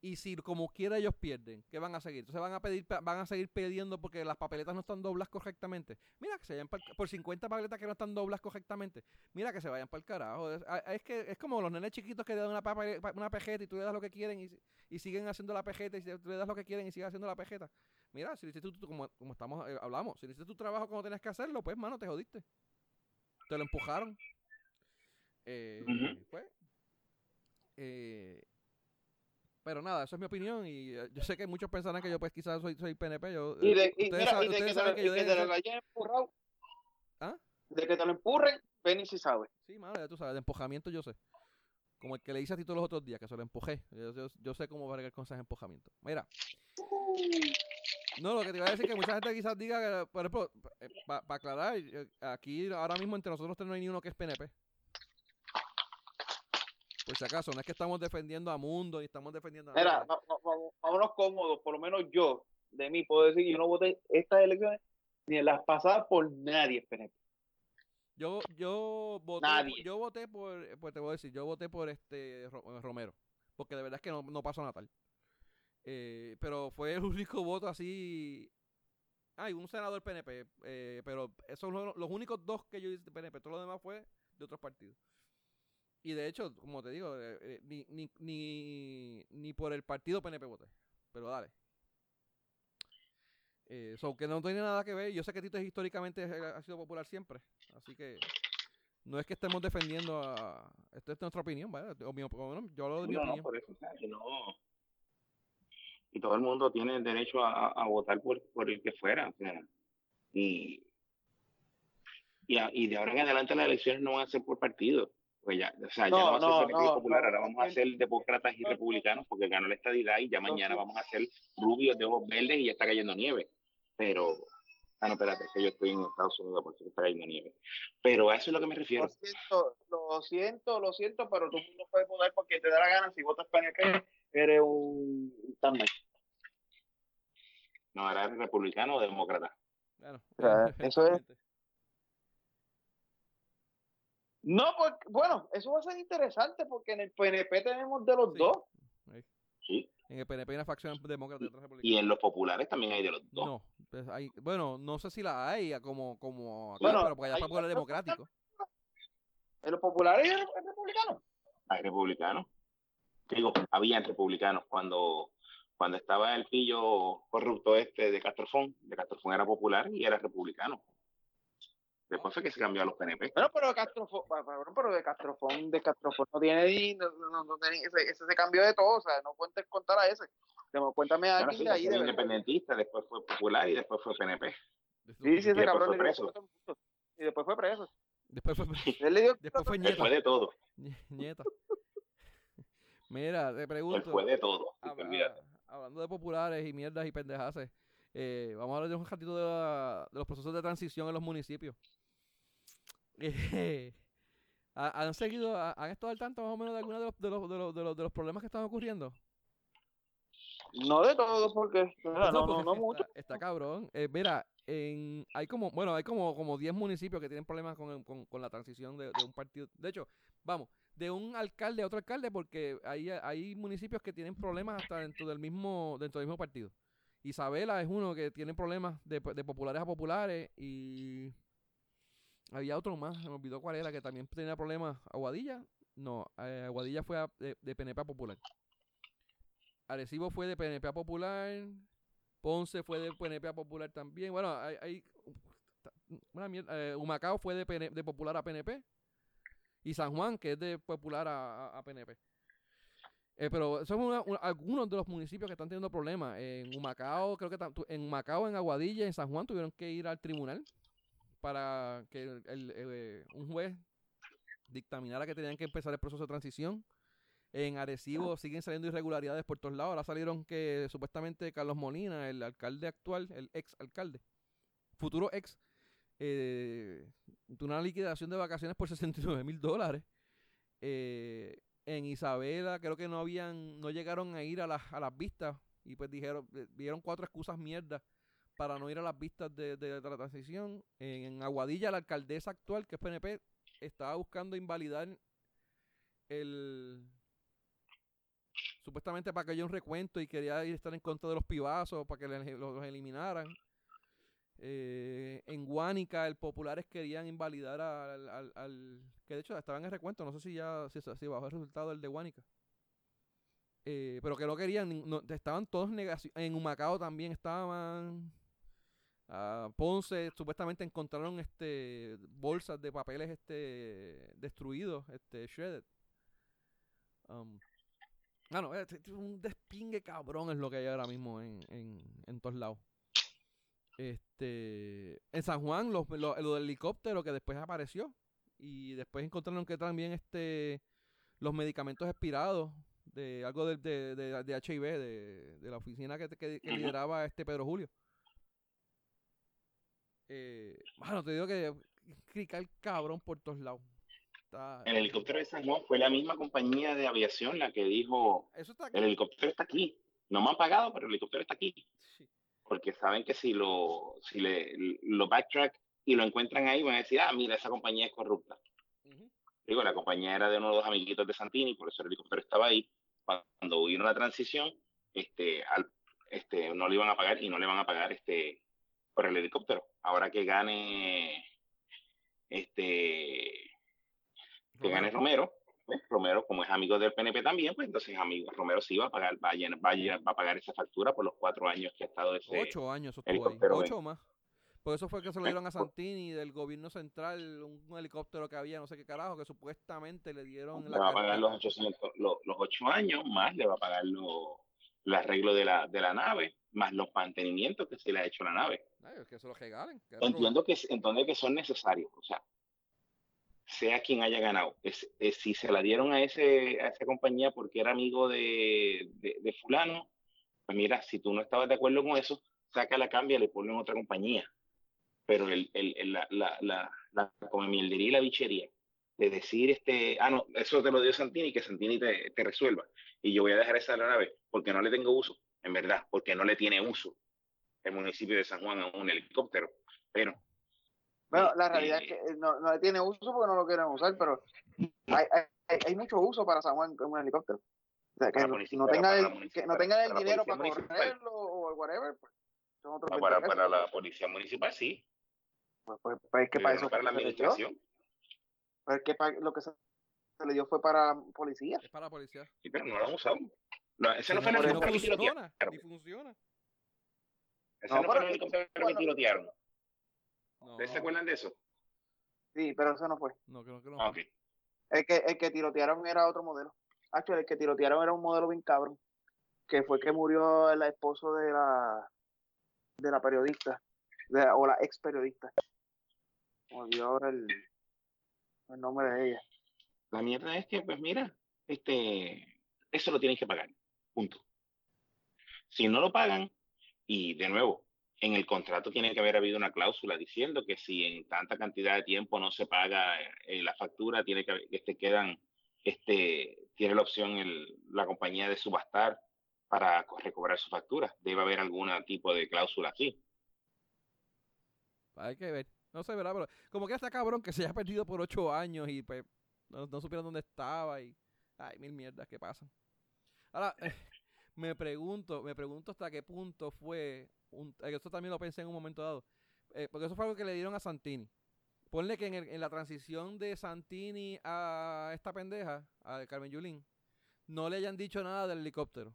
Y si como quiera ellos pierden, ¿qué van a seguir? Entonces van a pedir, van a seguir pidiendo porque las papeletas no están doblas correctamente. Mira que se vayan por 50 papeletas que no están doblas correctamente. Mira que se vayan para el carajo. Es, que es como los nenes chiquitos que le dan una, una pejeta y tú le das lo que quieren y, y, siguen haciendo la pejeta y tú le das lo que quieren y siguen haciendo la pejeta. Mira, si hiciste tú, como, como estamos, eh, hablamos, si hiciste tu trabajo como tenías que hacerlo, pues mano, te jodiste te lo empujaron. Eh, pues, eh, pero nada, esa es mi opinión y eh, yo sé que muchos pensarán que yo pues quizás soy, soy PNP. Yo, y de, y mira, y de que, te, que, te lo hayan empurrado. ¿Ah? De que te lo empurren, Benny sí sabe. Sí, madre, ya tú sabes, de empujamiento yo sé. Como el que le hice a ti todos los otros días, que se lo empujé. Yo, yo, yo sé cómo va a con esos empujamientos. Mira. No, lo que te iba a decir es que mucha gente quizás diga que, por ejemplo, eh, para aclarar, eh, aquí ahora mismo entre nosotros no hay ni uno que es PNP. Por si acaso, no es que estamos defendiendo a Mundo y estamos defendiendo a. Mira, vámonos cómodos, por lo menos yo, de mí, puedo decir que yo no voté estas elecciones ni en las pasadas por nadie PNP. Yo, yo voté, yo voté por, pues te voy a decir, yo voté por este Romero, porque de verdad es que no, no pasó Natal. Eh, pero fue el único voto así. Hay un senador PNP, eh, pero esos son los, únicos dos que yo hice de PNP. Todo lo demás fue de otros partidos. Y de hecho, como te digo, eh, ni, ni, ni, ni, por el partido PNP voté. Pero dale. Eh, que no tiene nada que ver. Yo sé que Tito históricamente ha sido popular siempre. Así que no es que estemos defendiendo a. Esta es nuestra opinión, ¿vale? O mi, yo hablo de mi opinión. Por eso, no, y todo el mundo tiene el derecho a, votar por, por, el que fuera. y, y, de ahora en adelante las elecciones no van a ser por partido. Pues ya, o sea, ya no, va a ser popular, ahora vamos a ser demócratas y republicanos porque ganó la estadidad y ya mañana vamos a ser rubios de ojos verdes y ya está cayendo nieve. Pero Ah, no, espérate, es que yo estoy en Estados Unidos, por eso está cayendo nieve. Pero a eso es lo que me refiero. Lo siento, lo siento, lo siento, pero tú no puedes votar porque te da la gana. Si votas PNP, eres un también. No, eres republicano o demócrata. Claro. eso es. No, pues, bueno, eso va a ser interesante porque en el PNP tenemos de los dos. Sí. En el PNP hay una facción demócrata y otra republicana. Y en los populares también hay de los dos. No, pues hay, bueno, no sé si la hay como, como acá, Bueno, pero porque allá hay- popular democrático. En los populares y en los republicanos. Hay republicanos. Digo, habían republicanos cuando cuando estaba el pillo corrupto este de Castrofón. De Castrofón era popular y era republicano. Después fue que se cambió a los PNP. Bueno, pero Castrofón, pero de Castrofón, de Castrofón no tiene ni, no, no, no tiene- ese, ese se cambió de todo, o sea, no cuentes contar a ese. Cuéntame a Bueno, sí, de ahí verdad. después fue popular y después fue PNP. Sí, sí, ese después cabrón fue le preso. Y después fue preso. Después fue, Él le dio después fue Él fue nieta. de todo. Nieta. Mira, te Él pregunto. fue de todo. olvídate. Hablando de populares y mierdas y pendejaces, eh, vamos a hablar de un ratito de, la- de los procesos de transición en los municipios. Eh, ¿ha- ¿Han seguido, ha- han estado al tanto más o menos de algunos de los, de los, de los, de los, de los problemas que están ocurriendo? No de todo, porque no, no, no, porque no está- mucho. Está, cabrón. Eh, mira, en, hay como, bueno, hay como, como 10 municipios que tienen problemas con, con, con la transición de, de un partido. De hecho, vamos, de un alcalde a otro alcalde, porque hay, hay municipios que tienen problemas hasta dentro del mismo, dentro del mismo partido. Isabela es uno que tiene problemas de, de populares a populares y había otro más, se me olvidó cuál era, que también tenía problemas. Aguadilla, no, eh, Aguadilla fue de, de PNP a popular. Arecibo fue de PNP a popular. Ponce fue de PNP a popular también. Bueno, hay, hay una mierda, eh, Humacao fue de, de popular a PNP. Y San Juan, que es de popular a, a- a PNP. Eh, pero son una- una- algunos de los municipios que están teniendo problemas. En Humacao, creo que en Humacao, en Aguadilla, en San Juan tuvieron que ir al tribunal para que el- el- eh, un juez dictaminara que tenían que empezar el proceso de transición. En Arecibo siguen saliendo irregularidades por todos lados. Ahora salieron que supuestamente Carlos Molina, el alcalde actual, el ex alcalde, futuro ex, eh, una liquidación de vacaciones por 69 mil dólares. Eh, en Isabela creo que no habían, no llegaron a ir a las, a las vistas y pues dijeron, eh, dieron cuatro excusas mierdas para no ir a las vistas de, de- la transición. En, Aguadilla la alcaldesa actual, que es PNP, estaba buscando invalidar el supuestamente para que haya un recuento y quería ir a estar en contra de los pibazos para que los eliminaran. Eh, en Guánica, el populares querían invalidar al, al- al- que de hecho estaba en el recuento, no sé si ya si, si bajó el resultado del de Guánica. Eh, pero que no querían, estaban todos negación. En Humacao también estaban. Ah, Ponce supuestamente encontraron este bolsas de papeles este destruidos, este shredded. Um, ah, es un despingue cabrón es lo que hay ahora mismo en, en, en todos lados. Este, en San Juan, lo, lo, lo del helicóptero que después apareció. Y después encontraron que también este los medicamentos expirados de algo de, de, de, de HIV, de, de la oficina que, que, lideraba este Pedro Julio. Eh, bueno, te digo que cricar cabrón por todos lados. Está- El helicóptero de San Juan fue la misma compañía de aviación la que dijo, Eso está el helicóptero está aquí. No me han pagado, pero el helicóptero está aquí. Porque saben que si lo, si le, lo backtrack y lo encuentran ahí, van a decir, ah, mira, esa compañía es corrupta. Digo, la compañía era de uno de los amiguitos de Santini, por eso el helicóptero estaba ahí. Cuando hubo la transición, este, al, este, no le iban a pagar y no le van a pagar este, por el helicóptero. Ahora que gane, este, que gane Romero, pues, Romero, como es amigo del PNP también, pues entonces amigo, Romero sí va a pagar, va a, llenar- va a llenar- va a pagar esa factura por los cuatro años que ha estado ese. Ocho años eso estuvo ahí. helicóptero, Ocho más. Por eso fue que se lo Eh, dieron a por- Santini del gobierno central, un, helicóptero que había, no sé qué carajo, que supuestamente le dieron le la va a pagar los, carpeta. 800, los, los ocho años, más le va a pagar lo- el arreglo de la, de la nave, más los mantenimientos que se le ha hecho a la nave. Ay, que se lo regalen. Entiendo que, entiendo que son necesarios, o sea, sea quien haya ganado. Es, si se la dieron a, ese, a esa compañía porque era amigo de, de, fulano, pues mira, si tú no estabas de acuerdo con eso, sácala, cámbiala y ponlo en otra compañía. pero el, el, la, la, la, la y la bichería de decir, este, ah, no, eso te lo dio Santini, que Santini te, te resuelva. Y yo voy a dejar esa nave porque no le tengo uso, en verdad, porque no le tiene uso el municipio de San Juan a un helicóptero. Pero. Bueno, la realidad es que no, no le tiene uso porque no lo quieren usar, pero hay, hay, hay mucho uso para San Juan con un helicóptero. O sea, que no, tenga el, que no tenga el dinero para correrlo o whatever. Pues, para, para la policía municipal, sí. Pues, pues, pues es que para eso. Para la administración. Pues que lo que se le dio fue para policía. Es para policía. Sí, pero no lo han usado. No, ese no fue el helicóptero que tirotearon. Ni funciona. Ese no, fue el helicóptero que tirotearon. ¿Ustedes se acuerdan de eso? Sí, pero eso no fue. No, creo que no. Ah, okay. El que, el que tirotearon era otro modelo. Actually, el que tirotearon era un modelo bien cabrón. Que fue que murió el esposo de la de la periodista. o la ex periodista. Olvidó ahora el, el nombre de ella. La mierda es que, pues mira, este, eso lo tienen que pagar. Punto. Si no lo pagan, y de nuevo, en el contrato tiene que haber habido una cláusula diciendo que si en tanta cantidad de tiempo no se paga eh, la factura, tiene que este, quedan, este, tiene la opción el, la compañía de subastar para recobrar su factura. Debe haber algún tipo de cláusula así. Hay que ver. No sé, ¿verdad? Pero como que está cabrón que se haya perdido por ocho años y pues no, supieron dónde estaba y... Ay, mil mierdas que pasan. Ahora, me pregunto, me pregunto hasta qué punto fue... Un, eh, eso también lo pensé en un momento dado. Eh, porque eso fue algo que le dieron a Santini. Ponle que en, en la transición de Santini a esta pendeja, a Carmen Yulín, no le hayan dicho nada del helicóptero.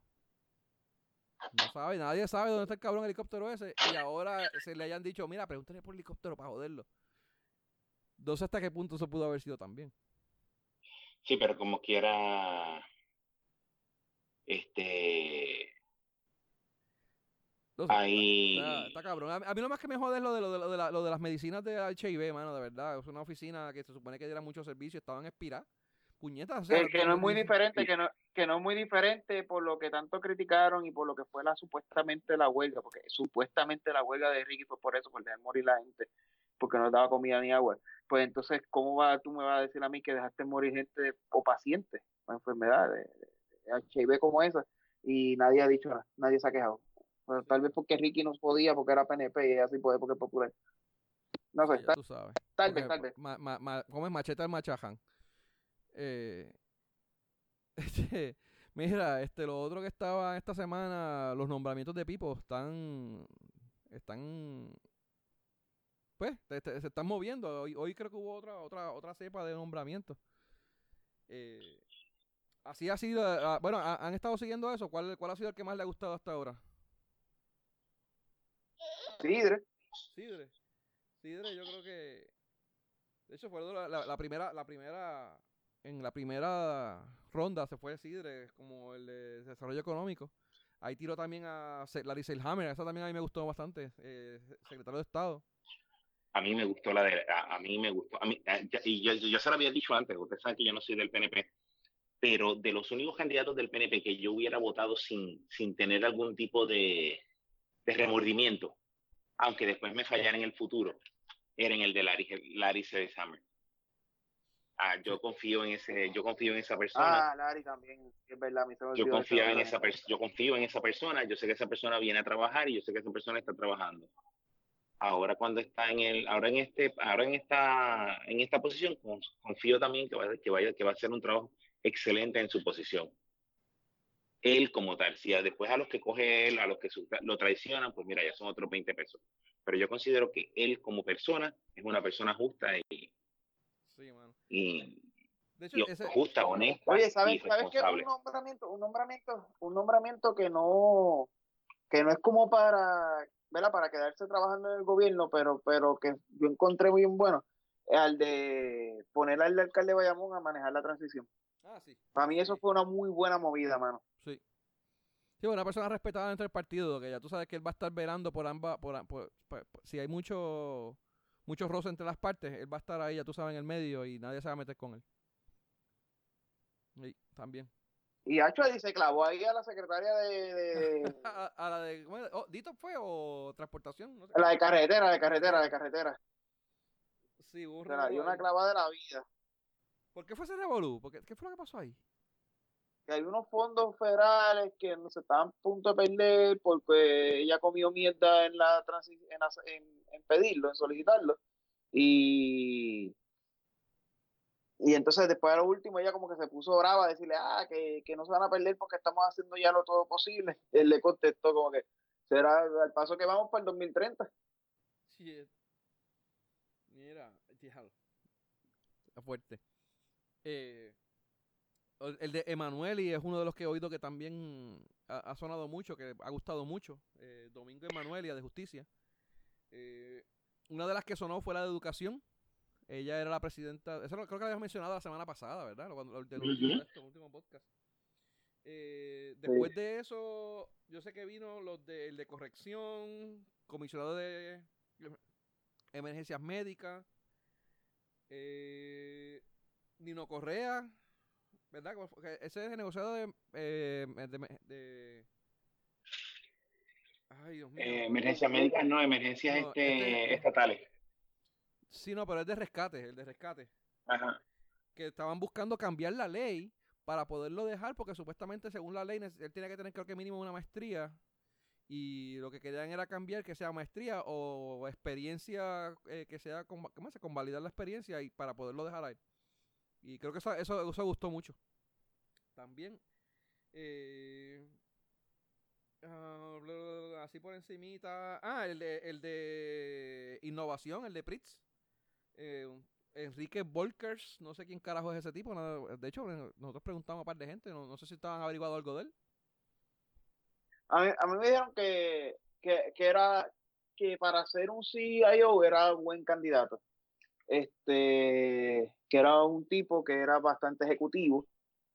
No sabe, nadie sabe dónde está el cabrón helicóptero ese. Y ahora se le hayan dicho, mira, pregúntale por helicóptero para joderlo. No sé hasta qué punto eso pudo haber sido también. Sí, pero como quiera. Este. ahí. Está, cabrón. A, mí lo más que me jode es lo de, lo de, lo de, las medicinas de HIV, mano, de verdad. Es una oficina que se supone que diera muchos servicios, estaban expiradas puñetas. que, no es muy diferente, que no, que no es muy diferente por lo que tanto criticaron y por lo que fue la supuestamente la huelga, porque supuestamente la huelga de Ricky fue por eso, por dejar morir la gente, porque no daba comida ni agua. Pues entonces, ¿cómo va, tú me vas a decir a mí que dejaste morir gente o pacientes con enfermedades de, HIV como esa? Y nadie ha dicho nada, nadie se ha quejado. tal vez porque Ricky no podía, porque era PNP y así puede porque es popular. No sé, tal, tal vez, tal vez. ¿Cómo es machete al machaján? Eh, este, mira, este, lo otro que estaba esta semana, los nombramientos de Pipo están, están, pues, se están moviendo. Hoy, hoy creo que hubo otra, otra, otra cepa de nombramientos. Eh, así ha sido, ah, bueno, ¿han estado siguiendo eso? ¿Cuál, ¿Cuál ha sido el que más le ha gustado hasta ahora? Sidre. Sidre. Sidre, yo creo que, de hecho, fue la, la primera, la primera en la primera ronda se fue Sidre como el de desarrollo económico. Ahí tiró también a Larry Selhammer, esa también a mí me gustó bastante, eh, secretario de Estado. A mí me gustó la de, a, mí me gustó, a mí, eh, y yo, yo, se lo había dicho antes, ustedes saben que yo no soy del PNP, pero de los únicos candidatos del PNP que yo hubiera votado sin, sin tener algún tipo de, de remordimiento, aunque después me fallara en el futuro, era en el de Larry, Larry Selhammer. Ah, yo confío en ese, yo confío en esa persona. Ah, Larry también, es verdad, yo confío en esa yo confío en esa persona, yo sé que esa persona viene a trabajar y yo sé que esa persona está trabajando. Ahora cuando está en el, ahora en este, ahora en esta, en esta posición, confío también que va, que vaya, que va a hacer un trabajo excelente en su posición. Él como tal, si después a los que coge él, a los que lo traicionan, pues mira, ya son otros 20 pesos. Pero yo considero que él como persona es una persona justa y, Sí, mano. Y, de hecho, ese... justa, honesta. Oye, ¿sabes, ¿sabes qué? Un nombramiento, un nombramiento, un nombramiento que no, que no es como para, ¿verdad? Para quedarse trabajando en el gobierno, pero, pero que yo encontré muy bueno, al de poner al alcalde de Bayamón a manejar la transición. Ah, sí. Para mí eso fue una muy buena movida, mano. Sí. Sí, una persona respetada entre el partido, que ya tú sabes que él va a estar velando por ambas, por, por, si hay mucho muchos roces entre las partes, él va a estar ahí, ya tú sabes, en el medio y nadie se va a meter con él. Sí, también. Y Hacho ahí se clavó ahí a la secretaria de... a, la de... Oh, ¿Dito fue o transportación? La de carretera, de carretera, de carretera. Sí, burro. Se la dio una clavada de la vida. ¿Por qué fue ese revolú? ¿Qué fue lo que pasó ahí? Que hay unos fondos federales que no se estaban a punto de perder porque ella comió mierda en la en, en pedirlo, en solicitarlo. Y y entonces después a lo último ella como que se puso brava a decirle, ah, que, no se van a perder porque estamos haciendo ya lo todo posible. Él le contestó como que será al paso que vamos para el 2030. Sí. Mira, Está fuerte. Eh, el de Emanuel y es uno de los que he oído que también ha, sonado mucho, que ha gustado mucho. Eh, Domingo Emanuelia de Justicia. Eh, una de las que sonó fue la de Educación ella era la presidenta, eso creo que lo habías mencionado la semana pasada, ¿verdad? Cuando, el, último, podcast. Eh, después de eso, yo sé que vino los de, el de corrección, comisionado de emergencias médicas, eh, Nino Correa, ¿verdad? Ese es el negociado de, eh, de, Ay, Dios mío. Eh, emergencias médicas, no, emergencias este, este, estatales. Sí, no, pero es de rescate, el de rescate. Ajá. Que estaban buscando cambiar la ley para poderlo dejar, porque supuestamente según la ley él tiene que tener creo que mínimo una maestría y lo que querían era cambiar que sea maestría o experiencia eh, que sea con, ¿cómo se convalidar la experiencia y para poderlo dejar ahí. Y creo que eso, eso, eso gustó mucho. También eh, ah, así por encimita. Ah, el de, el de innovación, el de Pritz. Eh, Enrique Volkers, no sé quién carajo es ese tipo. de hecho, nosotros preguntamos a un par de gente, no, sé si estaban averiguando algo de él. A mí, a mí me dijeron que, que, era que para ser un CIO era un buen candidato. Este, que era un tipo que era bastante ejecutivo,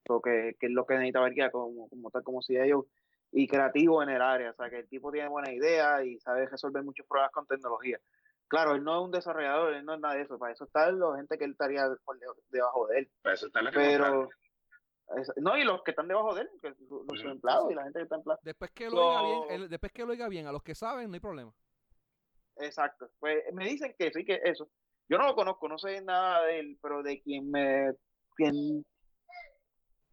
lo que, es lo que necesitaba como, como tal como CIO, y creativo en el área. O sea, que el tipo tiene buena idea y sabe resolver muchos problemas con tecnología. Claro, él no es un desarrollador, él no es nada de eso. Para eso está la gente que él estaría debajo de él. Para eso está la Pero, no, y los que están debajo de él, los empleados y la gente que está empleada. Después que lo oiga bien, después que lo oiga bien, a los que saben, no hay problema. Exacto. Pues me dicen que sí, que eso. Yo no lo conozco, no sé nada de él, pero de quien me quien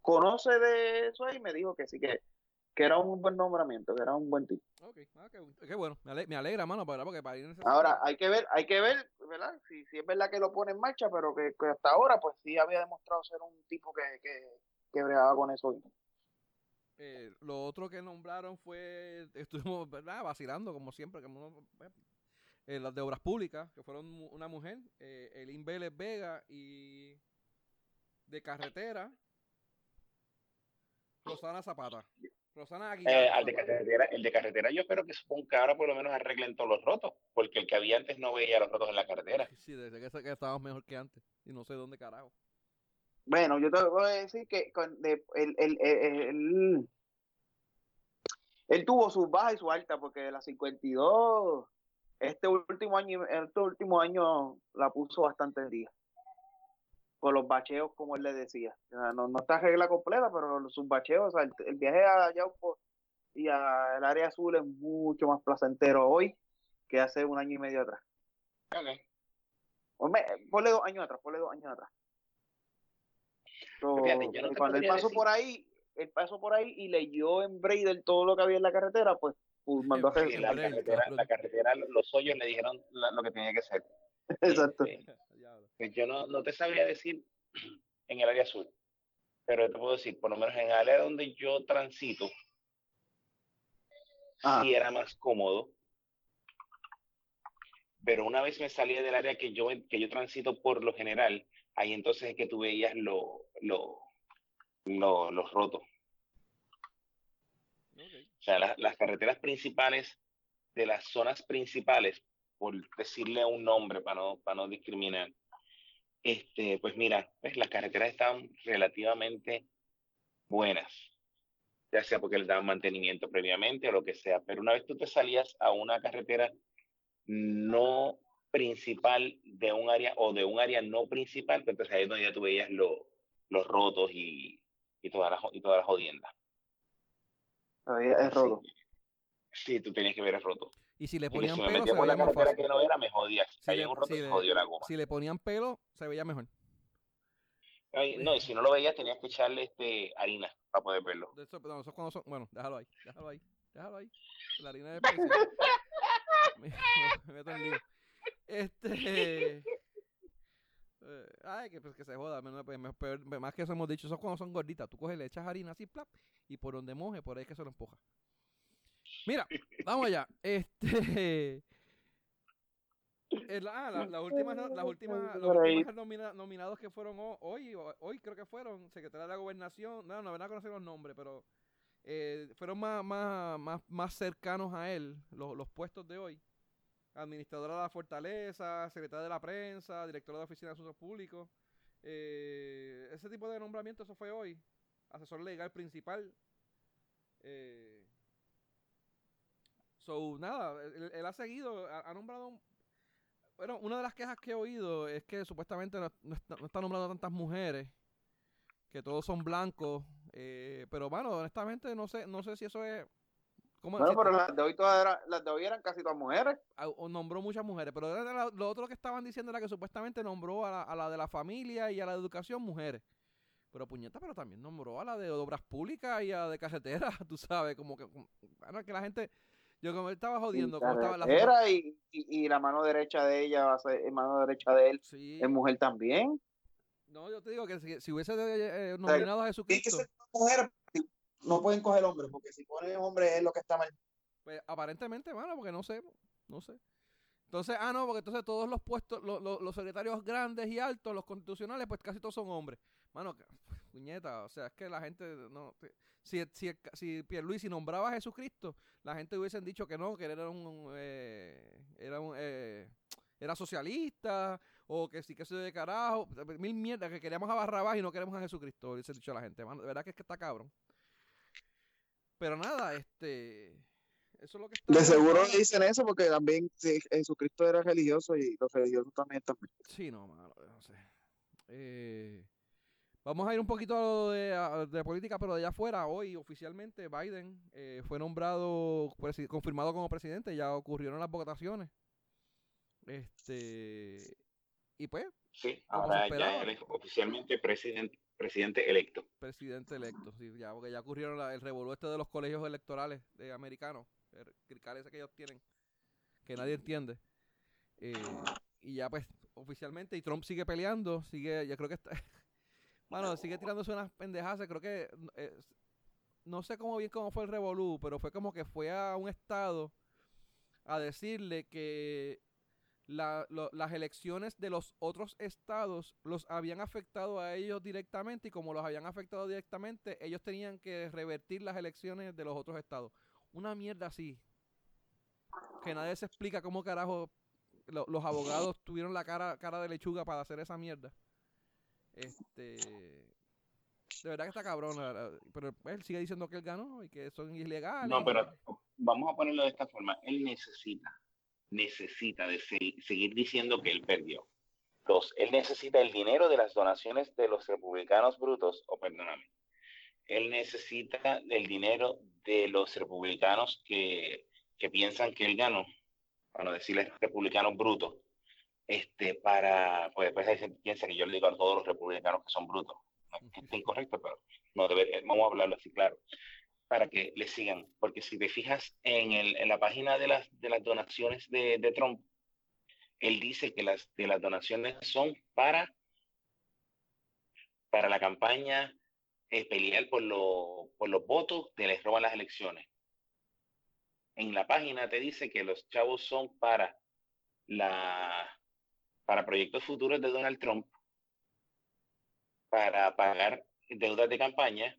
conoce de eso ahí me dijo que sí que que era un buen nombramiento, que era un buen tipo. Ok, ah, qué, bueno, me alegra, mano, porque para ir Ahora, hay que ver, hay que ver, ¿verdad? Si, si es verdad que lo pone en marcha, pero que, hasta ahora, pues sí había demostrado ser un tipo que, que, que bregaba con eso. Eh, lo otro que nombraron fue, estuvimos, ¿verdad? Vacilando, como siempre, como eh, las de obras públicas, que fueron una mujer, eh, el Vélez Vega y de carretera, Rosana Zapata. Rosana eh, al de carretera, el de carretera yo espero que suponga que ahora por lo menos arreglen todos los rotos, porque el que había antes no veía los rotos en la carretera. Sí, desde que, que estábamos mejor que antes, y no sé dónde carajo. Bueno, yo te voy a decir que con, de, el, el, el, él tuvo su baja y su alta, porque de la 52, este último año, este último año la puso bastante en día por los bacheos, como él le decía. no, no está regla completa, pero sus bacheos, o sea, el, viaje a Yauco y al área azul es mucho más placentero hoy que hace un año y medio atrás. Okay. ponle dos años atrás, ponle dos años atrás. cuando él pasó por ahí, él pasó por ahí y leyó en Braidel todo lo que había en la carretera, pues mandó a hacer la, carretera, la carretera, los hoyos le dijeron lo que tenía que ser. Exacto. Este, pues yo no, no te sabría decir en el área azul, pero te puedo decir, por lo menos en el área donde yo transito, ah. sí era más cómodo. Pero una vez me salí del área que yo, que yo transito por lo general, ahí entonces es que tú veías lo, lo, lo los rotos. Sea, las carreteras principales de las zonas principales, por decirle un nombre para no, para no discriminar, este, pues mira, pues las carreteras estaban relativamente buenas, ya sea porque les daban mantenimiento previamente o lo que sea, pero una vez tú te salías a una carretera no principal de un área o de un área no principal, pues entonces ahí es donde ya tú veías los rotos y, y toda la, y toda la jodienda. Es roto. Sí, tú tenías que ver el roto. Y si le ponían pelo, se veía más fácil. que no era, me jodía. Si, le, roto, si, le, la goma. si le ponían pelo, se veía mejor. no, y si no lo veías, tenías que echarle este harina para poder verlo. Eso, no, eso cuando son, bueno, déjalo ahí, déjalo ahí, déjalo ahí. La harina de me, me, en lío. Este. Eh, ay, que, pues, que se joda. Pues, más que eso hemos dicho, eso cuando son gorditas. Tú coges, le echas harina así, plap, y por donde moje, por ahí que se lo empuja. Mira, vamos allá. Este. ah, las últimas, las últimas, los últimos nominados que fueron hoy, hoy creo que fueron Secretaria de la Gobernación, no, no van a conocer los nombres, pero eh, fueron más, más, más, más cercanos a él, los, los puestos de hoy administradora de la Fortaleza, secretaria de la prensa, directora de la Oficina de Asuntos Públicos. Eh, ese tipo de nombramiento, eso fue hoy. Asesor legal principal. Eh, so, nada, él, ha seguido, ha, nombrado. Bueno, una de las quejas que he oído es que supuestamente no, está, nombrando tantas mujeres, que todos son blancos. Eh, pero bueno, honestamente no sé, no sé si eso es bueno, pero las de hoy todas eran, las de hoy eran casi todas mujeres. Ah, o nombró muchas mujeres, pero lo, otro que estaban diciendo era que supuestamente nombró a la, de la familia y a la de educación mujeres. Pero puñeta, pero también nombró a la de obras públicas y a la de carretera, tú sabes, como que, bueno, que la gente, yo como estaba jodiendo. Como estaba la y, y, la mano derecha de ella va a ser mano derecha de él, es mujer también. No, yo te digo que si, hubiese eh, nominado a Jesucristo. Tiene que ser mujer no pueden coger hombre, porque si ponen hombre es lo que está mal. Pues aparentemente, bueno, porque no sé, no sé. Entonces, ah, no, porque entonces todos los puestos, los, los, secretarios grandes y altos, los constitucionales, pues casi todos son hombres. Mano, puñeta, o sea, es que la gente no... Si, si, si Pierluisi nombraba a Jesucristo, la gente hubiesen dicho que no, que era un... Eh, era un... Eh, era socialista, o que sí que se de carajo, mil mierdas, que queríamos a Barrabás y no queremos a Jesucristo, hubiese dicho la gente. de verdad que es que está cabrón. Pero nada, este. Eso es lo que está. De seguro dicen eso porque también Jesucristo era religioso y los religiosos también también. Sí, no, malo, no sé. Eh, vamos a ir un poquito de, de, política, pero de allá afuera. Hoy, oficialmente, Biden eh, fue nombrado, confirmado como presidente. Ya ocurrieron las votaciones. Este. Y pues. Sí, ahora ya es oficialmente presidente presidente electo. Presidente electo, sí, ya, porque ya ocurrieron el revolú este de los colegios electorales de americanos, el ese que ellos tienen, que nadie entiende. Eh, y ya pues, oficialmente, y Trump sigue peleando, sigue, ya creo que está, bueno, sigue tirándose unas pendejadas, creo que, eh, no sé cómo bien cómo fue el revolú, pero fue como que fue a un estado a decirle que las elecciones de los otros estados los habían afectado a ellos directamente y como los habían afectado directamente, ellos tenían que revertir las elecciones de los otros estados. Una mierda así. Que nadie se explica cómo carajo los abogados tuvieron la cara, cara de lechuga para hacer esa mierda. Este. De verdad que está cabrón. Pero él sigue diciendo que él ganó y que son ilegales. No, pero vamos a ponerlo de esta forma. Él necesita necesita de seguir diciendo que él perdió. Dos, él necesita el dinero de las donaciones de los republicanos brutos, o perdóname, él necesita el dinero de los republicanos que, que piensan que él ganó, para no decirles republicanos brutos, este, para, pues después ahí se piensa que yo le digo a todos los republicanos que son brutos. es incorrecto, pero no debe, vamos a hablarlo así claro para que le sigan. Porque si te fijas en, el, en la página de las, de las donaciones de, de, Trump, él dice que las, de las donaciones son para, para la campaña eh, pelear por, lo, por los votos que les roban las elecciones. En la página te dice que los chavos son para la para proyectos futuros de Donald Trump, para pagar deudas de campaña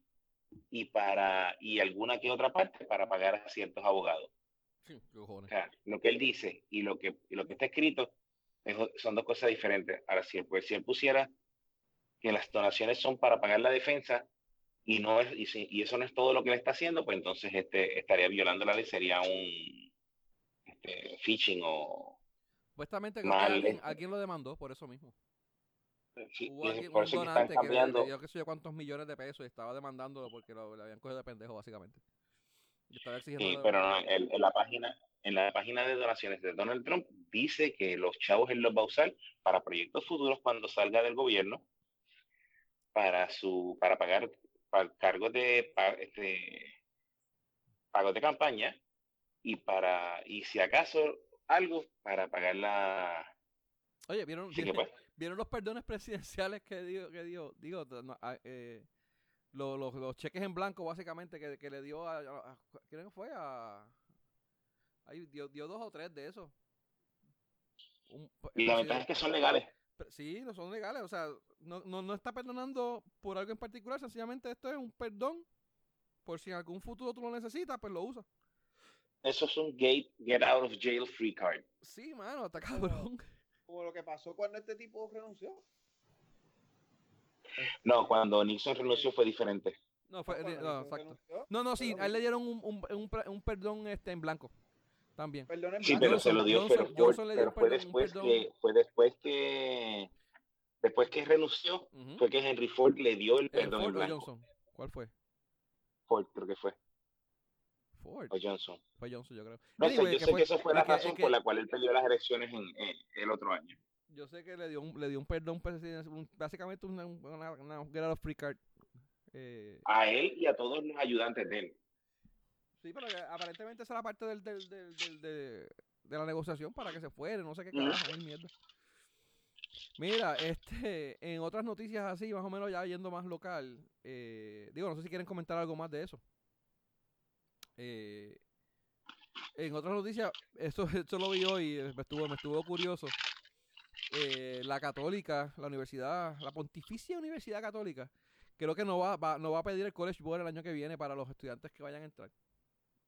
y para y alguna que otra parte para pagar a ciertos abogados. lo que él dice y lo que, lo que está escrito son dos cosas diferentes. Ahora, si él, pues, si él pusiera que las donaciones son para pagar la defensa y no es y, y eso no es todo lo que él está haciendo, pues entonces este estaría violando la ley, sería un este, phishing o supuestamente alguien, alguien lo demandó por eso mismo. Hubo un donante que, le dio que sé yo cuántos millones de pesos y estaba demandándolo porque lo, habían cogido de pendejo, básicamente. sí, pero en, la página en la página de donaciones de Donald Trump dice que los chavos él los va a usar para proyectos futuros cuando salga del gobierno para su para pagar para cargos de este pagos de campaña y para y si acaso algo para pagar la Oye, ¿vieron, ¿vieron, los perdones presidenciales que dio, que dio digo, ah, eh, los, los, cheques en blanco básicamente que, que le dio a, ¿quién fue? A, ahí dio, dio dos o tres de esos. y la verdad es que son legales. Sí, no son legales, o sea, no, no, no está perdonando por algo en particular, sencillamente esto es un perdón por si en algún futuro tú lo necesitas, pues lo usas. Eso es un get, get out of jail free card. Sí, mano, está cabrón. Como lo que pasó cuando este tipo renunció. No, cuando Nixon renunció fue diferente. No, fue, no, exacto. No, no, sí, a él le dieron un, un, un, un perdón este, en blanco. También. Sí, pero se lo dio, pero, fue, después que, fue después que después que renunció, fue que Henry Ford le dio el perdón. en blanco. Johnson? ¿Cuál fue? Ford, creo que fue. Ford. Johnson. Fue Johnson, yo creo. No sé, yo sé que esa fue la razón por la cual él perdió las elecciones en, el otro año. Yo sé que le dio un, le dio un perdón, pues, básicamente una, una, una, una free card. Eh, a él y a todos los ayudantes de él. Sí, pero aparentemente esa era parte del, del, del, de, la negociación para que se fuera, no sé qué carajo, mierda. Mira, este, en otras noticias así, más o menos ya yendo más local, eh, digo, no sé si quieren comentar algo más de eso. Eh, en otras noticias, esto, esto lo vi hoy, me estuvo, me estuvo curioso. Eh, la católica, la universidad, la Pontificia Universidad Católica, creo que no va, va, no va a pedir el College Board el año que viene para los estudiantes que vayan a entrar.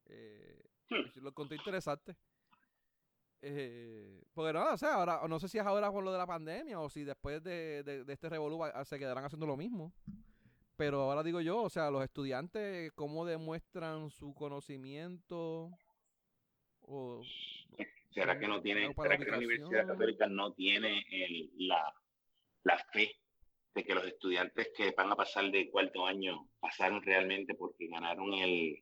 Eh, hmm. Lo conté interesante. Eh, porque no, o sea, ahora, no sé si es ahora por lo de la pandemia o si después de, de, este revolú se quedarán haciendo lo mismo. Pero ahora digo yo, o sea, los estudiantes, ¿cómo demuestran su conocimiento? O, ¿Será que no tiene, ¿será que la Universidad Católica no tiene el, la, la fe de que los estudiantes que van a pasar de cuarto año pasaron realmente porque ganaron el,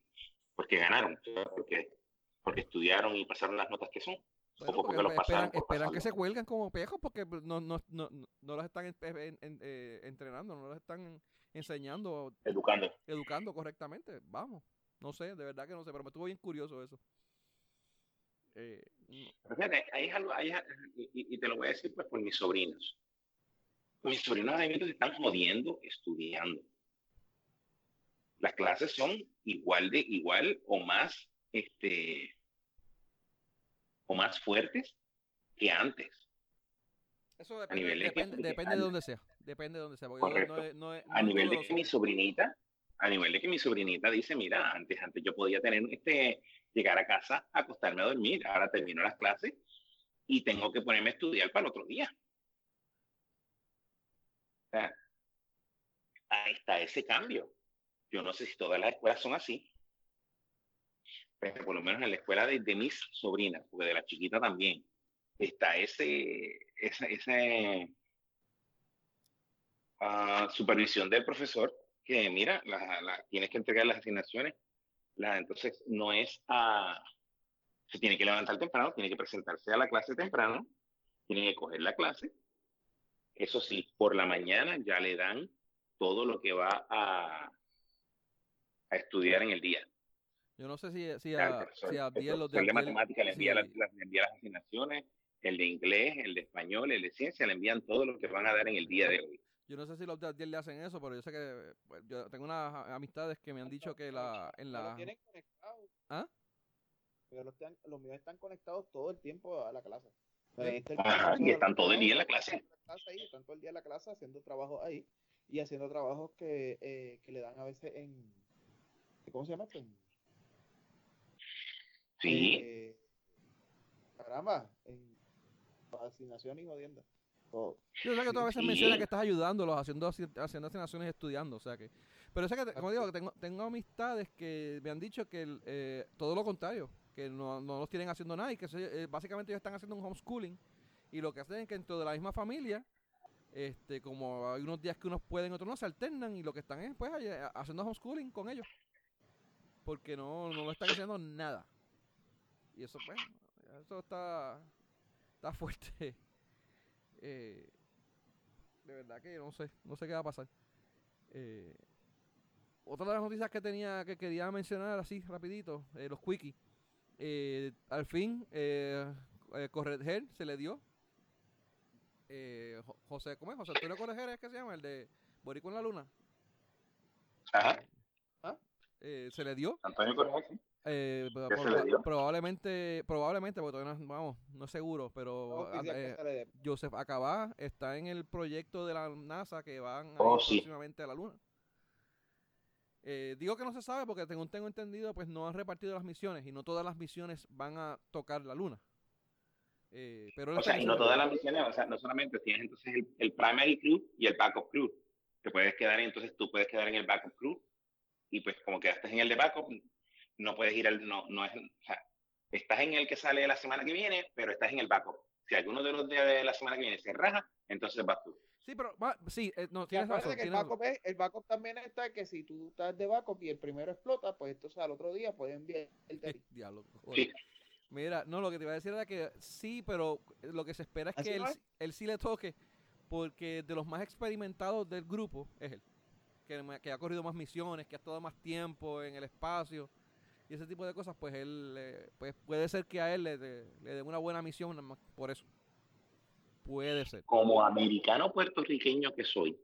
porque ganaron, porque, porque estudiaron y pasaron las notas que son. o porque los esperan, esperan que se cuelgan como pejos porque no, no, no, no los están eh, entrenando, no los están enseñando. Educando. Educando correctamente. Vamos. No sé, de verdad que no sé, pero me estuvo bien curioso eso. Eh, fíjate, hay algo, y, y, te lo voy a decir pues por mis sobrinos. Mis sobrinos de se están jodiendo estudiando las clases son igual de igual o más este o más fuertes que antes. Eso depende, depende, de donde sea. Depende de donde sea. a nivel de que mi sobrinita, a nivel de que mi sobrinita dice, mira, antes, antes yo podía tener este, llegar a casa, acostarme a dormir, ahora termino las clases y tengo que ponerme a estudiar para el otro día. ahí está ese cambio. Yo no sé si todas las escuelas son así, pero por lo menos en la escuela de, mis sobrinas, porque de la chiquita también, está ese, ese, ah, supervisión del profesor que, mira, la, tienes que entregar las asignaciones. La, entonces, no es a... se tiene que levantar temprano, tiene que presentarse a la clase temprano, tiene que coger la clase. Eso sí, por la mañana ya le dan todo lo que va a, a estudiar en el día. Yo no sé si, si a, si a los de, matemática le envía, las, envía las asignaciones, el de inglés, el de español, el de ciencia, le envían todo lo que van a dar en el día de hoy. Yo no sé si los de Adiel le hacen eso, pero yo sé que pues, yo tengo unas amistades que me han dicho que la en la tienen conectados. ¿Ah? Pero los, los, míos están conectados todo el tiempo a la clase. Ajá, y están todo el día en la clase. están todo el día en la clase haciendo trabajo ahí y haciendo trabajos que, eh, que le dan a veces en ¿cómo se llama esto? Sí. Eh, caramba, en asignación y jodienda. Yo sé que tú a veces mencionas que estás ayudándolos haciendo, haciendo asignaciones estudiando, o sea que... Pero sé que, como digo, tengo, tengo amistades que me han dicho que eh, todo lo contrario, que no, no los tienen haciendo nada y que eh, básicamente ellos están haciendo un homeschooling y lo que hacen es que dentro de la misma familia Este, como hay unos días que unos pueden, otros no, se alternan y lo que están es pues haciendo homeschooling con ellos. Porque no, no lo están haciendo nada. Y eso pues, eso está, está fuerte. Eh, de verdad que no sé, no sé qué va a pasar. Eh, otra de las noticias que tenía, que quería mencionar así rapidito, eh, los quickies. Eh, al fin, eh, Correger se le dio. José, ¿cómo es? José Antonio Correger es que se llama, el de Borico en la Luna. Ajá. ¿Ah? se le dio. Antonio Correger, eh? Probablemente, probablemente, porque todavía no, vamos, no es seguro, pero Joseph Acabá está en el proyecto de la NASA que van a oh, próximamente a la Luna. Eh, digo que no se sabe porque según tengo entendido, pues no han repartido las misiones y no todas las misiones van a tocar la luna. Eh, pero o sea, y no todas las misiones, o sea, no solamente tienes entonces el, primary crew y el backup crew. Te puedes quedar, entonces tú puedes quedar en el backup crew y pues como quedaste en el de backup, no puedes ir al, no, no es, o sea, estás en el que sale la semana que viene, pero estás en el backup. Si alguno de los de la semana que viene se raja, entonces vas tú. Sí, pero sí, eh, no, tienes razón. Que el, backup también está que si tú estás de backup y el primero explota, pues entonces al otro día pueden enviar el Diablo. Mira, no, lo que te iba a decir era que sí, pero lo que se espera es que él, sí le toque, porque de los más experimentados del grupo es él. Que, ha corrido más misiones, que ha estado más tiempo en el espacio y ese tipo de cosas, pues él, pues puede ser que a él le, le, le dé una buena misión por eso. Puede ser. Como americano puertorriqueño que soy,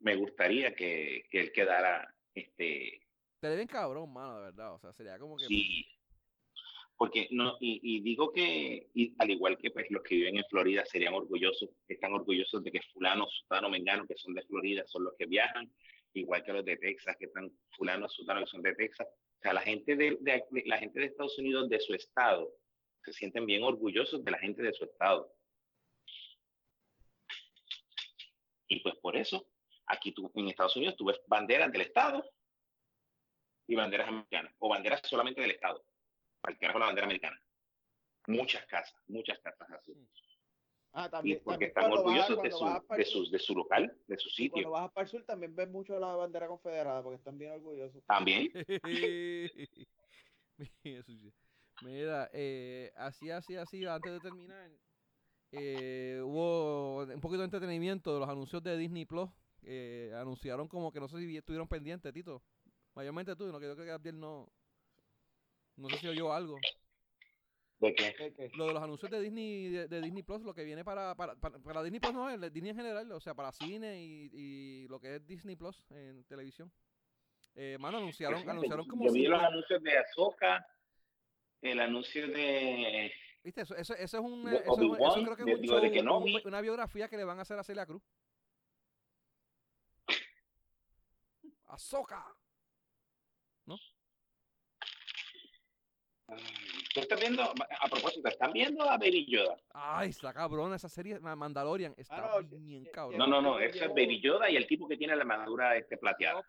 me gustaría que, él quedara este te deben cabrón, mano, de verdad. O sea, sería como que. Sí. Porque no, y, digo que, al igual que pues los que viven en Florida serían orgullosos, están orgullosos de que fulano, sutano, mengano, que son de Florida, son los que viajan, igual que los de Texas, que están fulano, sutano, que son de Texas. O sea, la gente de, la gente de Estados Unidos, de su estado, se sienten bien orgullosos de la gente de su estado. Y pues por eso, aquí tú, en Estados Unidos tú ves banderas del estado y banderas americanas, o banderas solamente del estado, para que la bandera americana. Muchas casas, muchas casas así. Ah, también. porque están orgullosos de, su, de, su, de, su, local, de su sitio. Cuando vas para el sur también ves mucho la bandera confederada, porque están bien orgullosos. También. Mira, eh, así, así, así, antes de terminar, eh, hubo un poquito de entretenimiento de los anuncios de Disney Plus. Eh, anunciaron como que no sé si estuvieron pendientes, Tito. Mayormente tú, no creo que Gabriel no. No sé si oyó algo. ¿De qué? Lo de los anuncios de Disney de, Disney Plus, lo que viene para, para, para, Disney Plus, no, el Disney en general, o sea, para cine y, y lo que es Disney Plus en televisión. Eh, mano, anunciaron, anunciaron como. Yo vi los anuncios de Azoka el anuncio de. ¿Viste? Eso, eso, eso es un. Eso, eso, creo que es un una biografía que le van a hacer a Celia Cruz. ¡Azoka! ¿No? ¿Tú estás viendo? A propósito, ¿están viendo a Baby Yoda? Ay, está cabrona esa serie Mandalorian. Está ah, bien cabrón. No, no, no. Eso es Baby Yoda y el tipo que tiene la armadura este plateada.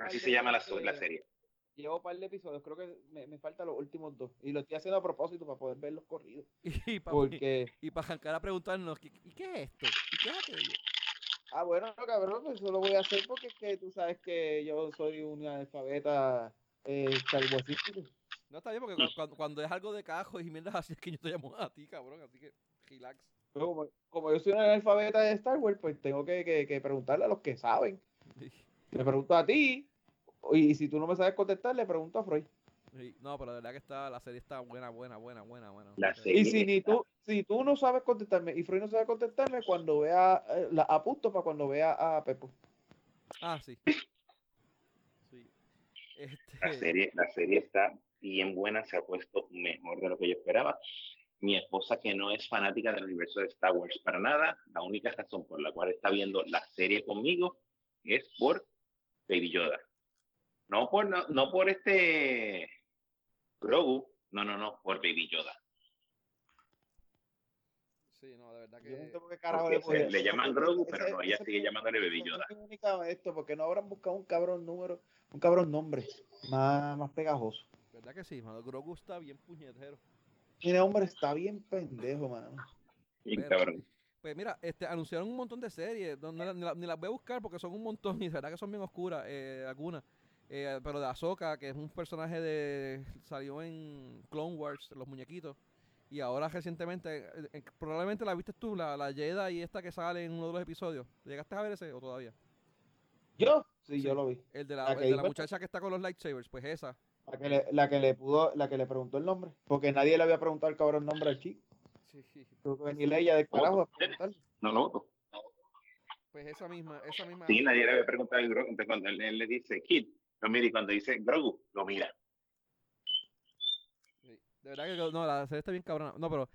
Así se llama la, la serie llevo un par de episodios, creo que me, me faltan los últimos dos. Y lo estoy haciendo a propósito para poder ver los corridos. y para porque... y, para arrancar a preguntarnos, ¿y qué es esto? ¿Y qué es aquello? Ah, bueno, cabrón, pues eso lo voy a hacer porque es que tú sabes que yo soy un alfabeta eh, No, está bien, porque cuando, cuando, es algo de cajo y mierdas así es que yo te llamo a ti, cabrón, así que relax. Como, como, yo soy un alfabeta de Star Wars, pues tengo que, que, que preguntarle a los que saben. Le pregunto a ti, y si tú no me sabes contestar, le pregunto a Freud. no, pero de verdad que está, la serie está buena, buena, buena, buena, buena. y si ni tú, si tú no sabes contestarme y Freud no sabe contestarme, cuando vea, eh, la apunto para cuando vea a Pepo. Ah, sí. Este la, serie, la serie está bien buena, se ha puesto mejor de lo que yo esperaba. Mi esposa, que no es fanática del universo de Star Wars para nada, la única razón por la cual está viendo la serie conmigo es por Baby Yoda. No por, no, no por este Grogu, no, no, no, por Baby Yoda. Sí, no, de verdad que. le, llaman Grogu, pero no, ella sigue llamándole Baby Yoda. esto, porque no habrán buscado un cabrón número, un cabrón nombre más, más pegajoso. ¿Verdad que sí, mano? Grogu está bien puñetero. Tiene hombre está bien pendejo, mano. Cabrón. Pues mira, este, anunciaron un montón de series, no, ni, las voy a buscar porque son un montón y de verdad que son bien oscuras, eh, algunas. Eh, pero de Ahsoka, que es un personaje de. salió en Clone Wars, los muñequitos. Y ahora recientemente, eh, probablemente la viste tú, la, la Jedi y esta que sale en uno de los episodios. ¿Llegaste a ver ese o todavía? ¿Yo? Sí, yo lo vi. El de la, de la muchacha que está con los lightsabers, pues esa. La que, le, la que le pudo, la que le preguntó el nombre. Porque nadie le había preguntado el cabrón nombre al chico. Sí, sí. Ni ella de carajo a preguntarle. No lo voto. Pues esa misma, esa misma. Sí, nadie le había preguntado el Entonces cuando él, le dice Kid, lo mira y cuando dice Grogu, lo mira. Sí. De verdad que no, la serie está bien cabrona. No, pero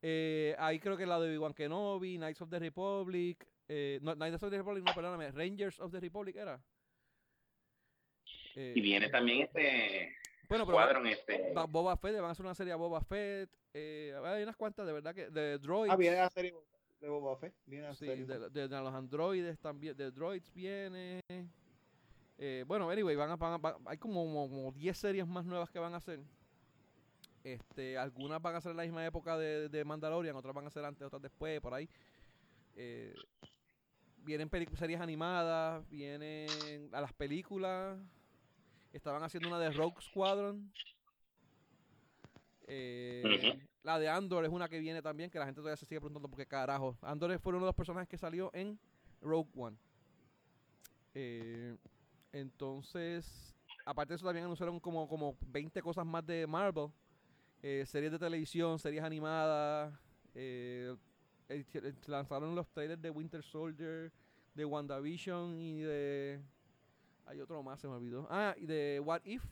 eh, ahí creo que la de Obi-Wan Kenobi, Knights of the Republic, eh, no, Knights of the Republic, no, perdóname, Rangers of the Republic era. Eh, y viene también este bueno, pero este. Boba Fett, van a hacer una serie de Boba Fett. Eh, hay unas cuantas de verdad que. De droids. Ah, viene la serie de Boba Fett. Viene sí, de, de, los androides también. De droids viene. Eh, bueno, anyway, van a, van hay como, como 10 series más nuevas que van a hacer. Este, algunas van a ser en la misma época de, de Mandalorian, otras van a ser antes, otras después, por ahí. Eh, vienen series animadas, vienen a las películas. Estaban haciendo una de Rogue Squadron. Eh, la de Andor es una que viene también, que la gente todavía se sigue preguntando por qué carajo. Andor fue uno de los personajes que salió en Rogue One. Eh, entonces, aparte de eso, también anunciaron como, como 20 cosas más de Marvel. Eh, series de televisión, series animadas. lanzaron los trailers de Winter Soldier, de WandaVision y de hay otro más, se me olvidó. Ah, y de What If.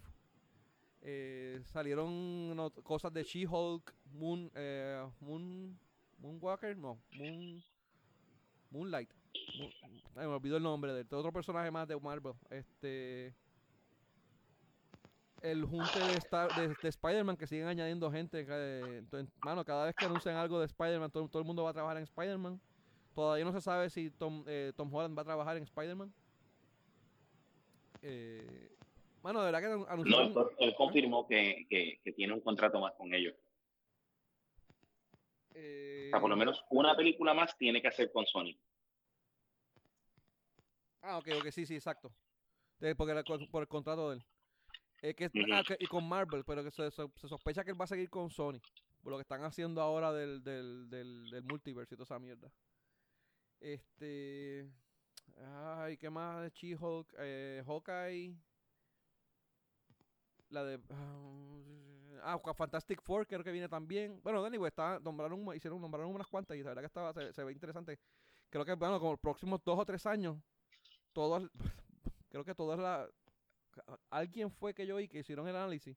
Eh, salieron cosas de She-Hulk, Moon, eh, Moon, Moonwalker, no, Moon, Moonlight. me olvidó el nombre de otro personaje más de Marvel. Este, el junte de, de, Spider-Man que siguen añadiendo gente. entonces, mano, cada vez que anuncian algo de Spider-Man, todo, el mundo va a trabajar en Spider-Man. Todavía no se sabe si Tom, eh, Tom Holland va a trabajar en Spider-Man. Eh, bueno, de verdad que anunció. No, él confirmó que, que, tiene un contrato más con ellos. o sea, por lo menos una película más tiene que hacer con Sony. Ah, ok, ok, sí, sí, exacto. porque por el contrato de él. Ah, y con Marvel, pero que se, sospecha que él va a seguir con Sony. Por lo que están haciendo ahora del, del, del, del multiverso y toda esa mierda. Este. Ay, ¿qué más She-Hulk? Eh, Hawkeye. La de. Ah, Fantastic Four, creo que viene también. Bueno, anyway, está, nombraron, hicieron, nombraron unas cuantas y la verdad que estaba, se, ve interesante. Creo que, bueno, como los próximos dos o tres años, todos, creo que todas las. Alguien fue que yo oí que hicieron el análisis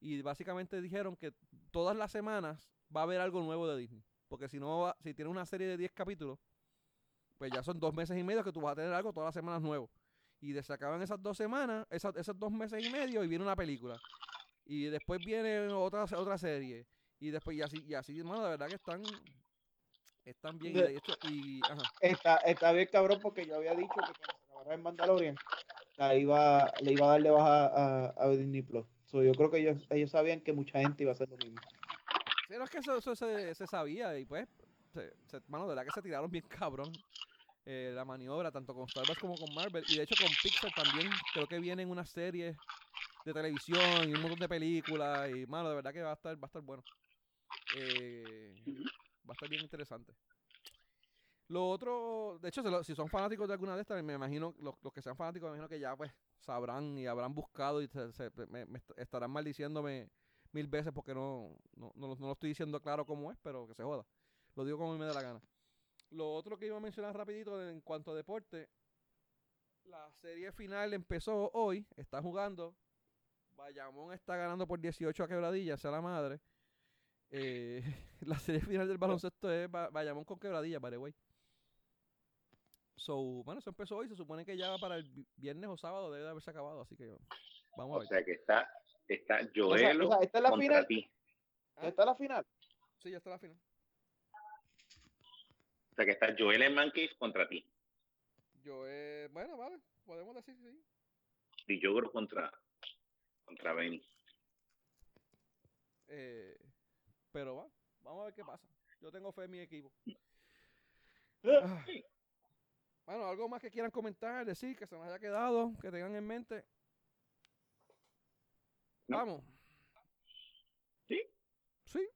y básicamente dijeron que todas las semanas va a haber algo nuevo de Disney. Porque si no, si tiene una serie de 10 capítulos, pues ya son dos meses y medio que tú vas a tener algo todas las semanas nuevo. Y se acaban esas dos semanas, esas, esos dos meses y medio y viene una película. Y después viene otra, otra serie. Y después, y así, y así, hermano, de verdad que están, están bien. Y, Está, está bien cabrón porque yo había dicho que cuando se acabara en Mandalorian, iba, le iba a darle baja a, a Disney Plus. yo creo que ellos, ellos sabían que mucha gente iba a hacer lo mismo. Pero es que eso, eso se, se, sabía y pues, se, se, mano, de verdad que se tiraron bien cabrón. Eh, la maniobra, tanto con Star Wars como con Marvel. Y de hecho con Pixar también creo que vienen unas series de televisión y un montón de películas. Y mano, de verdad que va a estar, va a estar bueno. Eh, va a estar bien interesante. Lo otro, de hecho, si son fanáticos de alguna de estas, me imagino, los, que sean fanáticos, me imagino que ya pues sabrán y habrán buscado y se, me, estarán maldiciéndome mil veces porque no, no, no, no, lo estoy diciendo claro como es, pero que se joda. Lo digo como me da la gana. Lo otro que iba a mencionar rapidito en cuanto a deporte, la serie final empezó hoy, está jugando. Bayamón está ganando por 18 a quebradilla, sea la madre. Eh, la serie final del baloncesto es Bayamón con quebradilla, by the So, bueno, eso empezó hoy. Se supone que ya para el viernes o sábado debe de haberse acabado. Así que vamos a ver. O sea que está, está Joelo o ¿esta es la final? ¿Esta es la final? Sí, ya está la final. O sea que está Joel en Mancave contra ti. Joel, bueno, vale, podemos decir sí. Y yo creo contra, contra Benny. Eh, pero va, vamos a ver qué pasa. Yo tengo fe en mi equipo. Ah. Bueno, algo más que quieran comentar, decir, que se nos haya quedado, que tengan en mente. Vamos. Sí. Sí.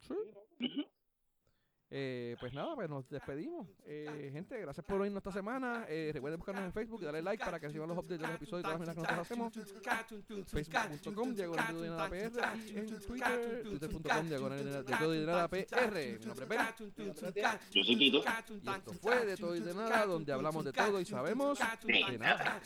Sí. Eh, pues nada, pues nos despedimos. Eh, gente, gracias por oírnos esta semana. Eh, recuerden buscarnos en Facebook y darle like para que reciban los updates de los episodios y todas las que nosotros hacemos. Facebook.com, diagonal de nada PR y en Twitter, twitter.com, diagonal de nada PR. Mi nombre es Ben. Yo soy Tito. Y esto fue de todo y de nada, donde hablamos de todo y sabemos de nada.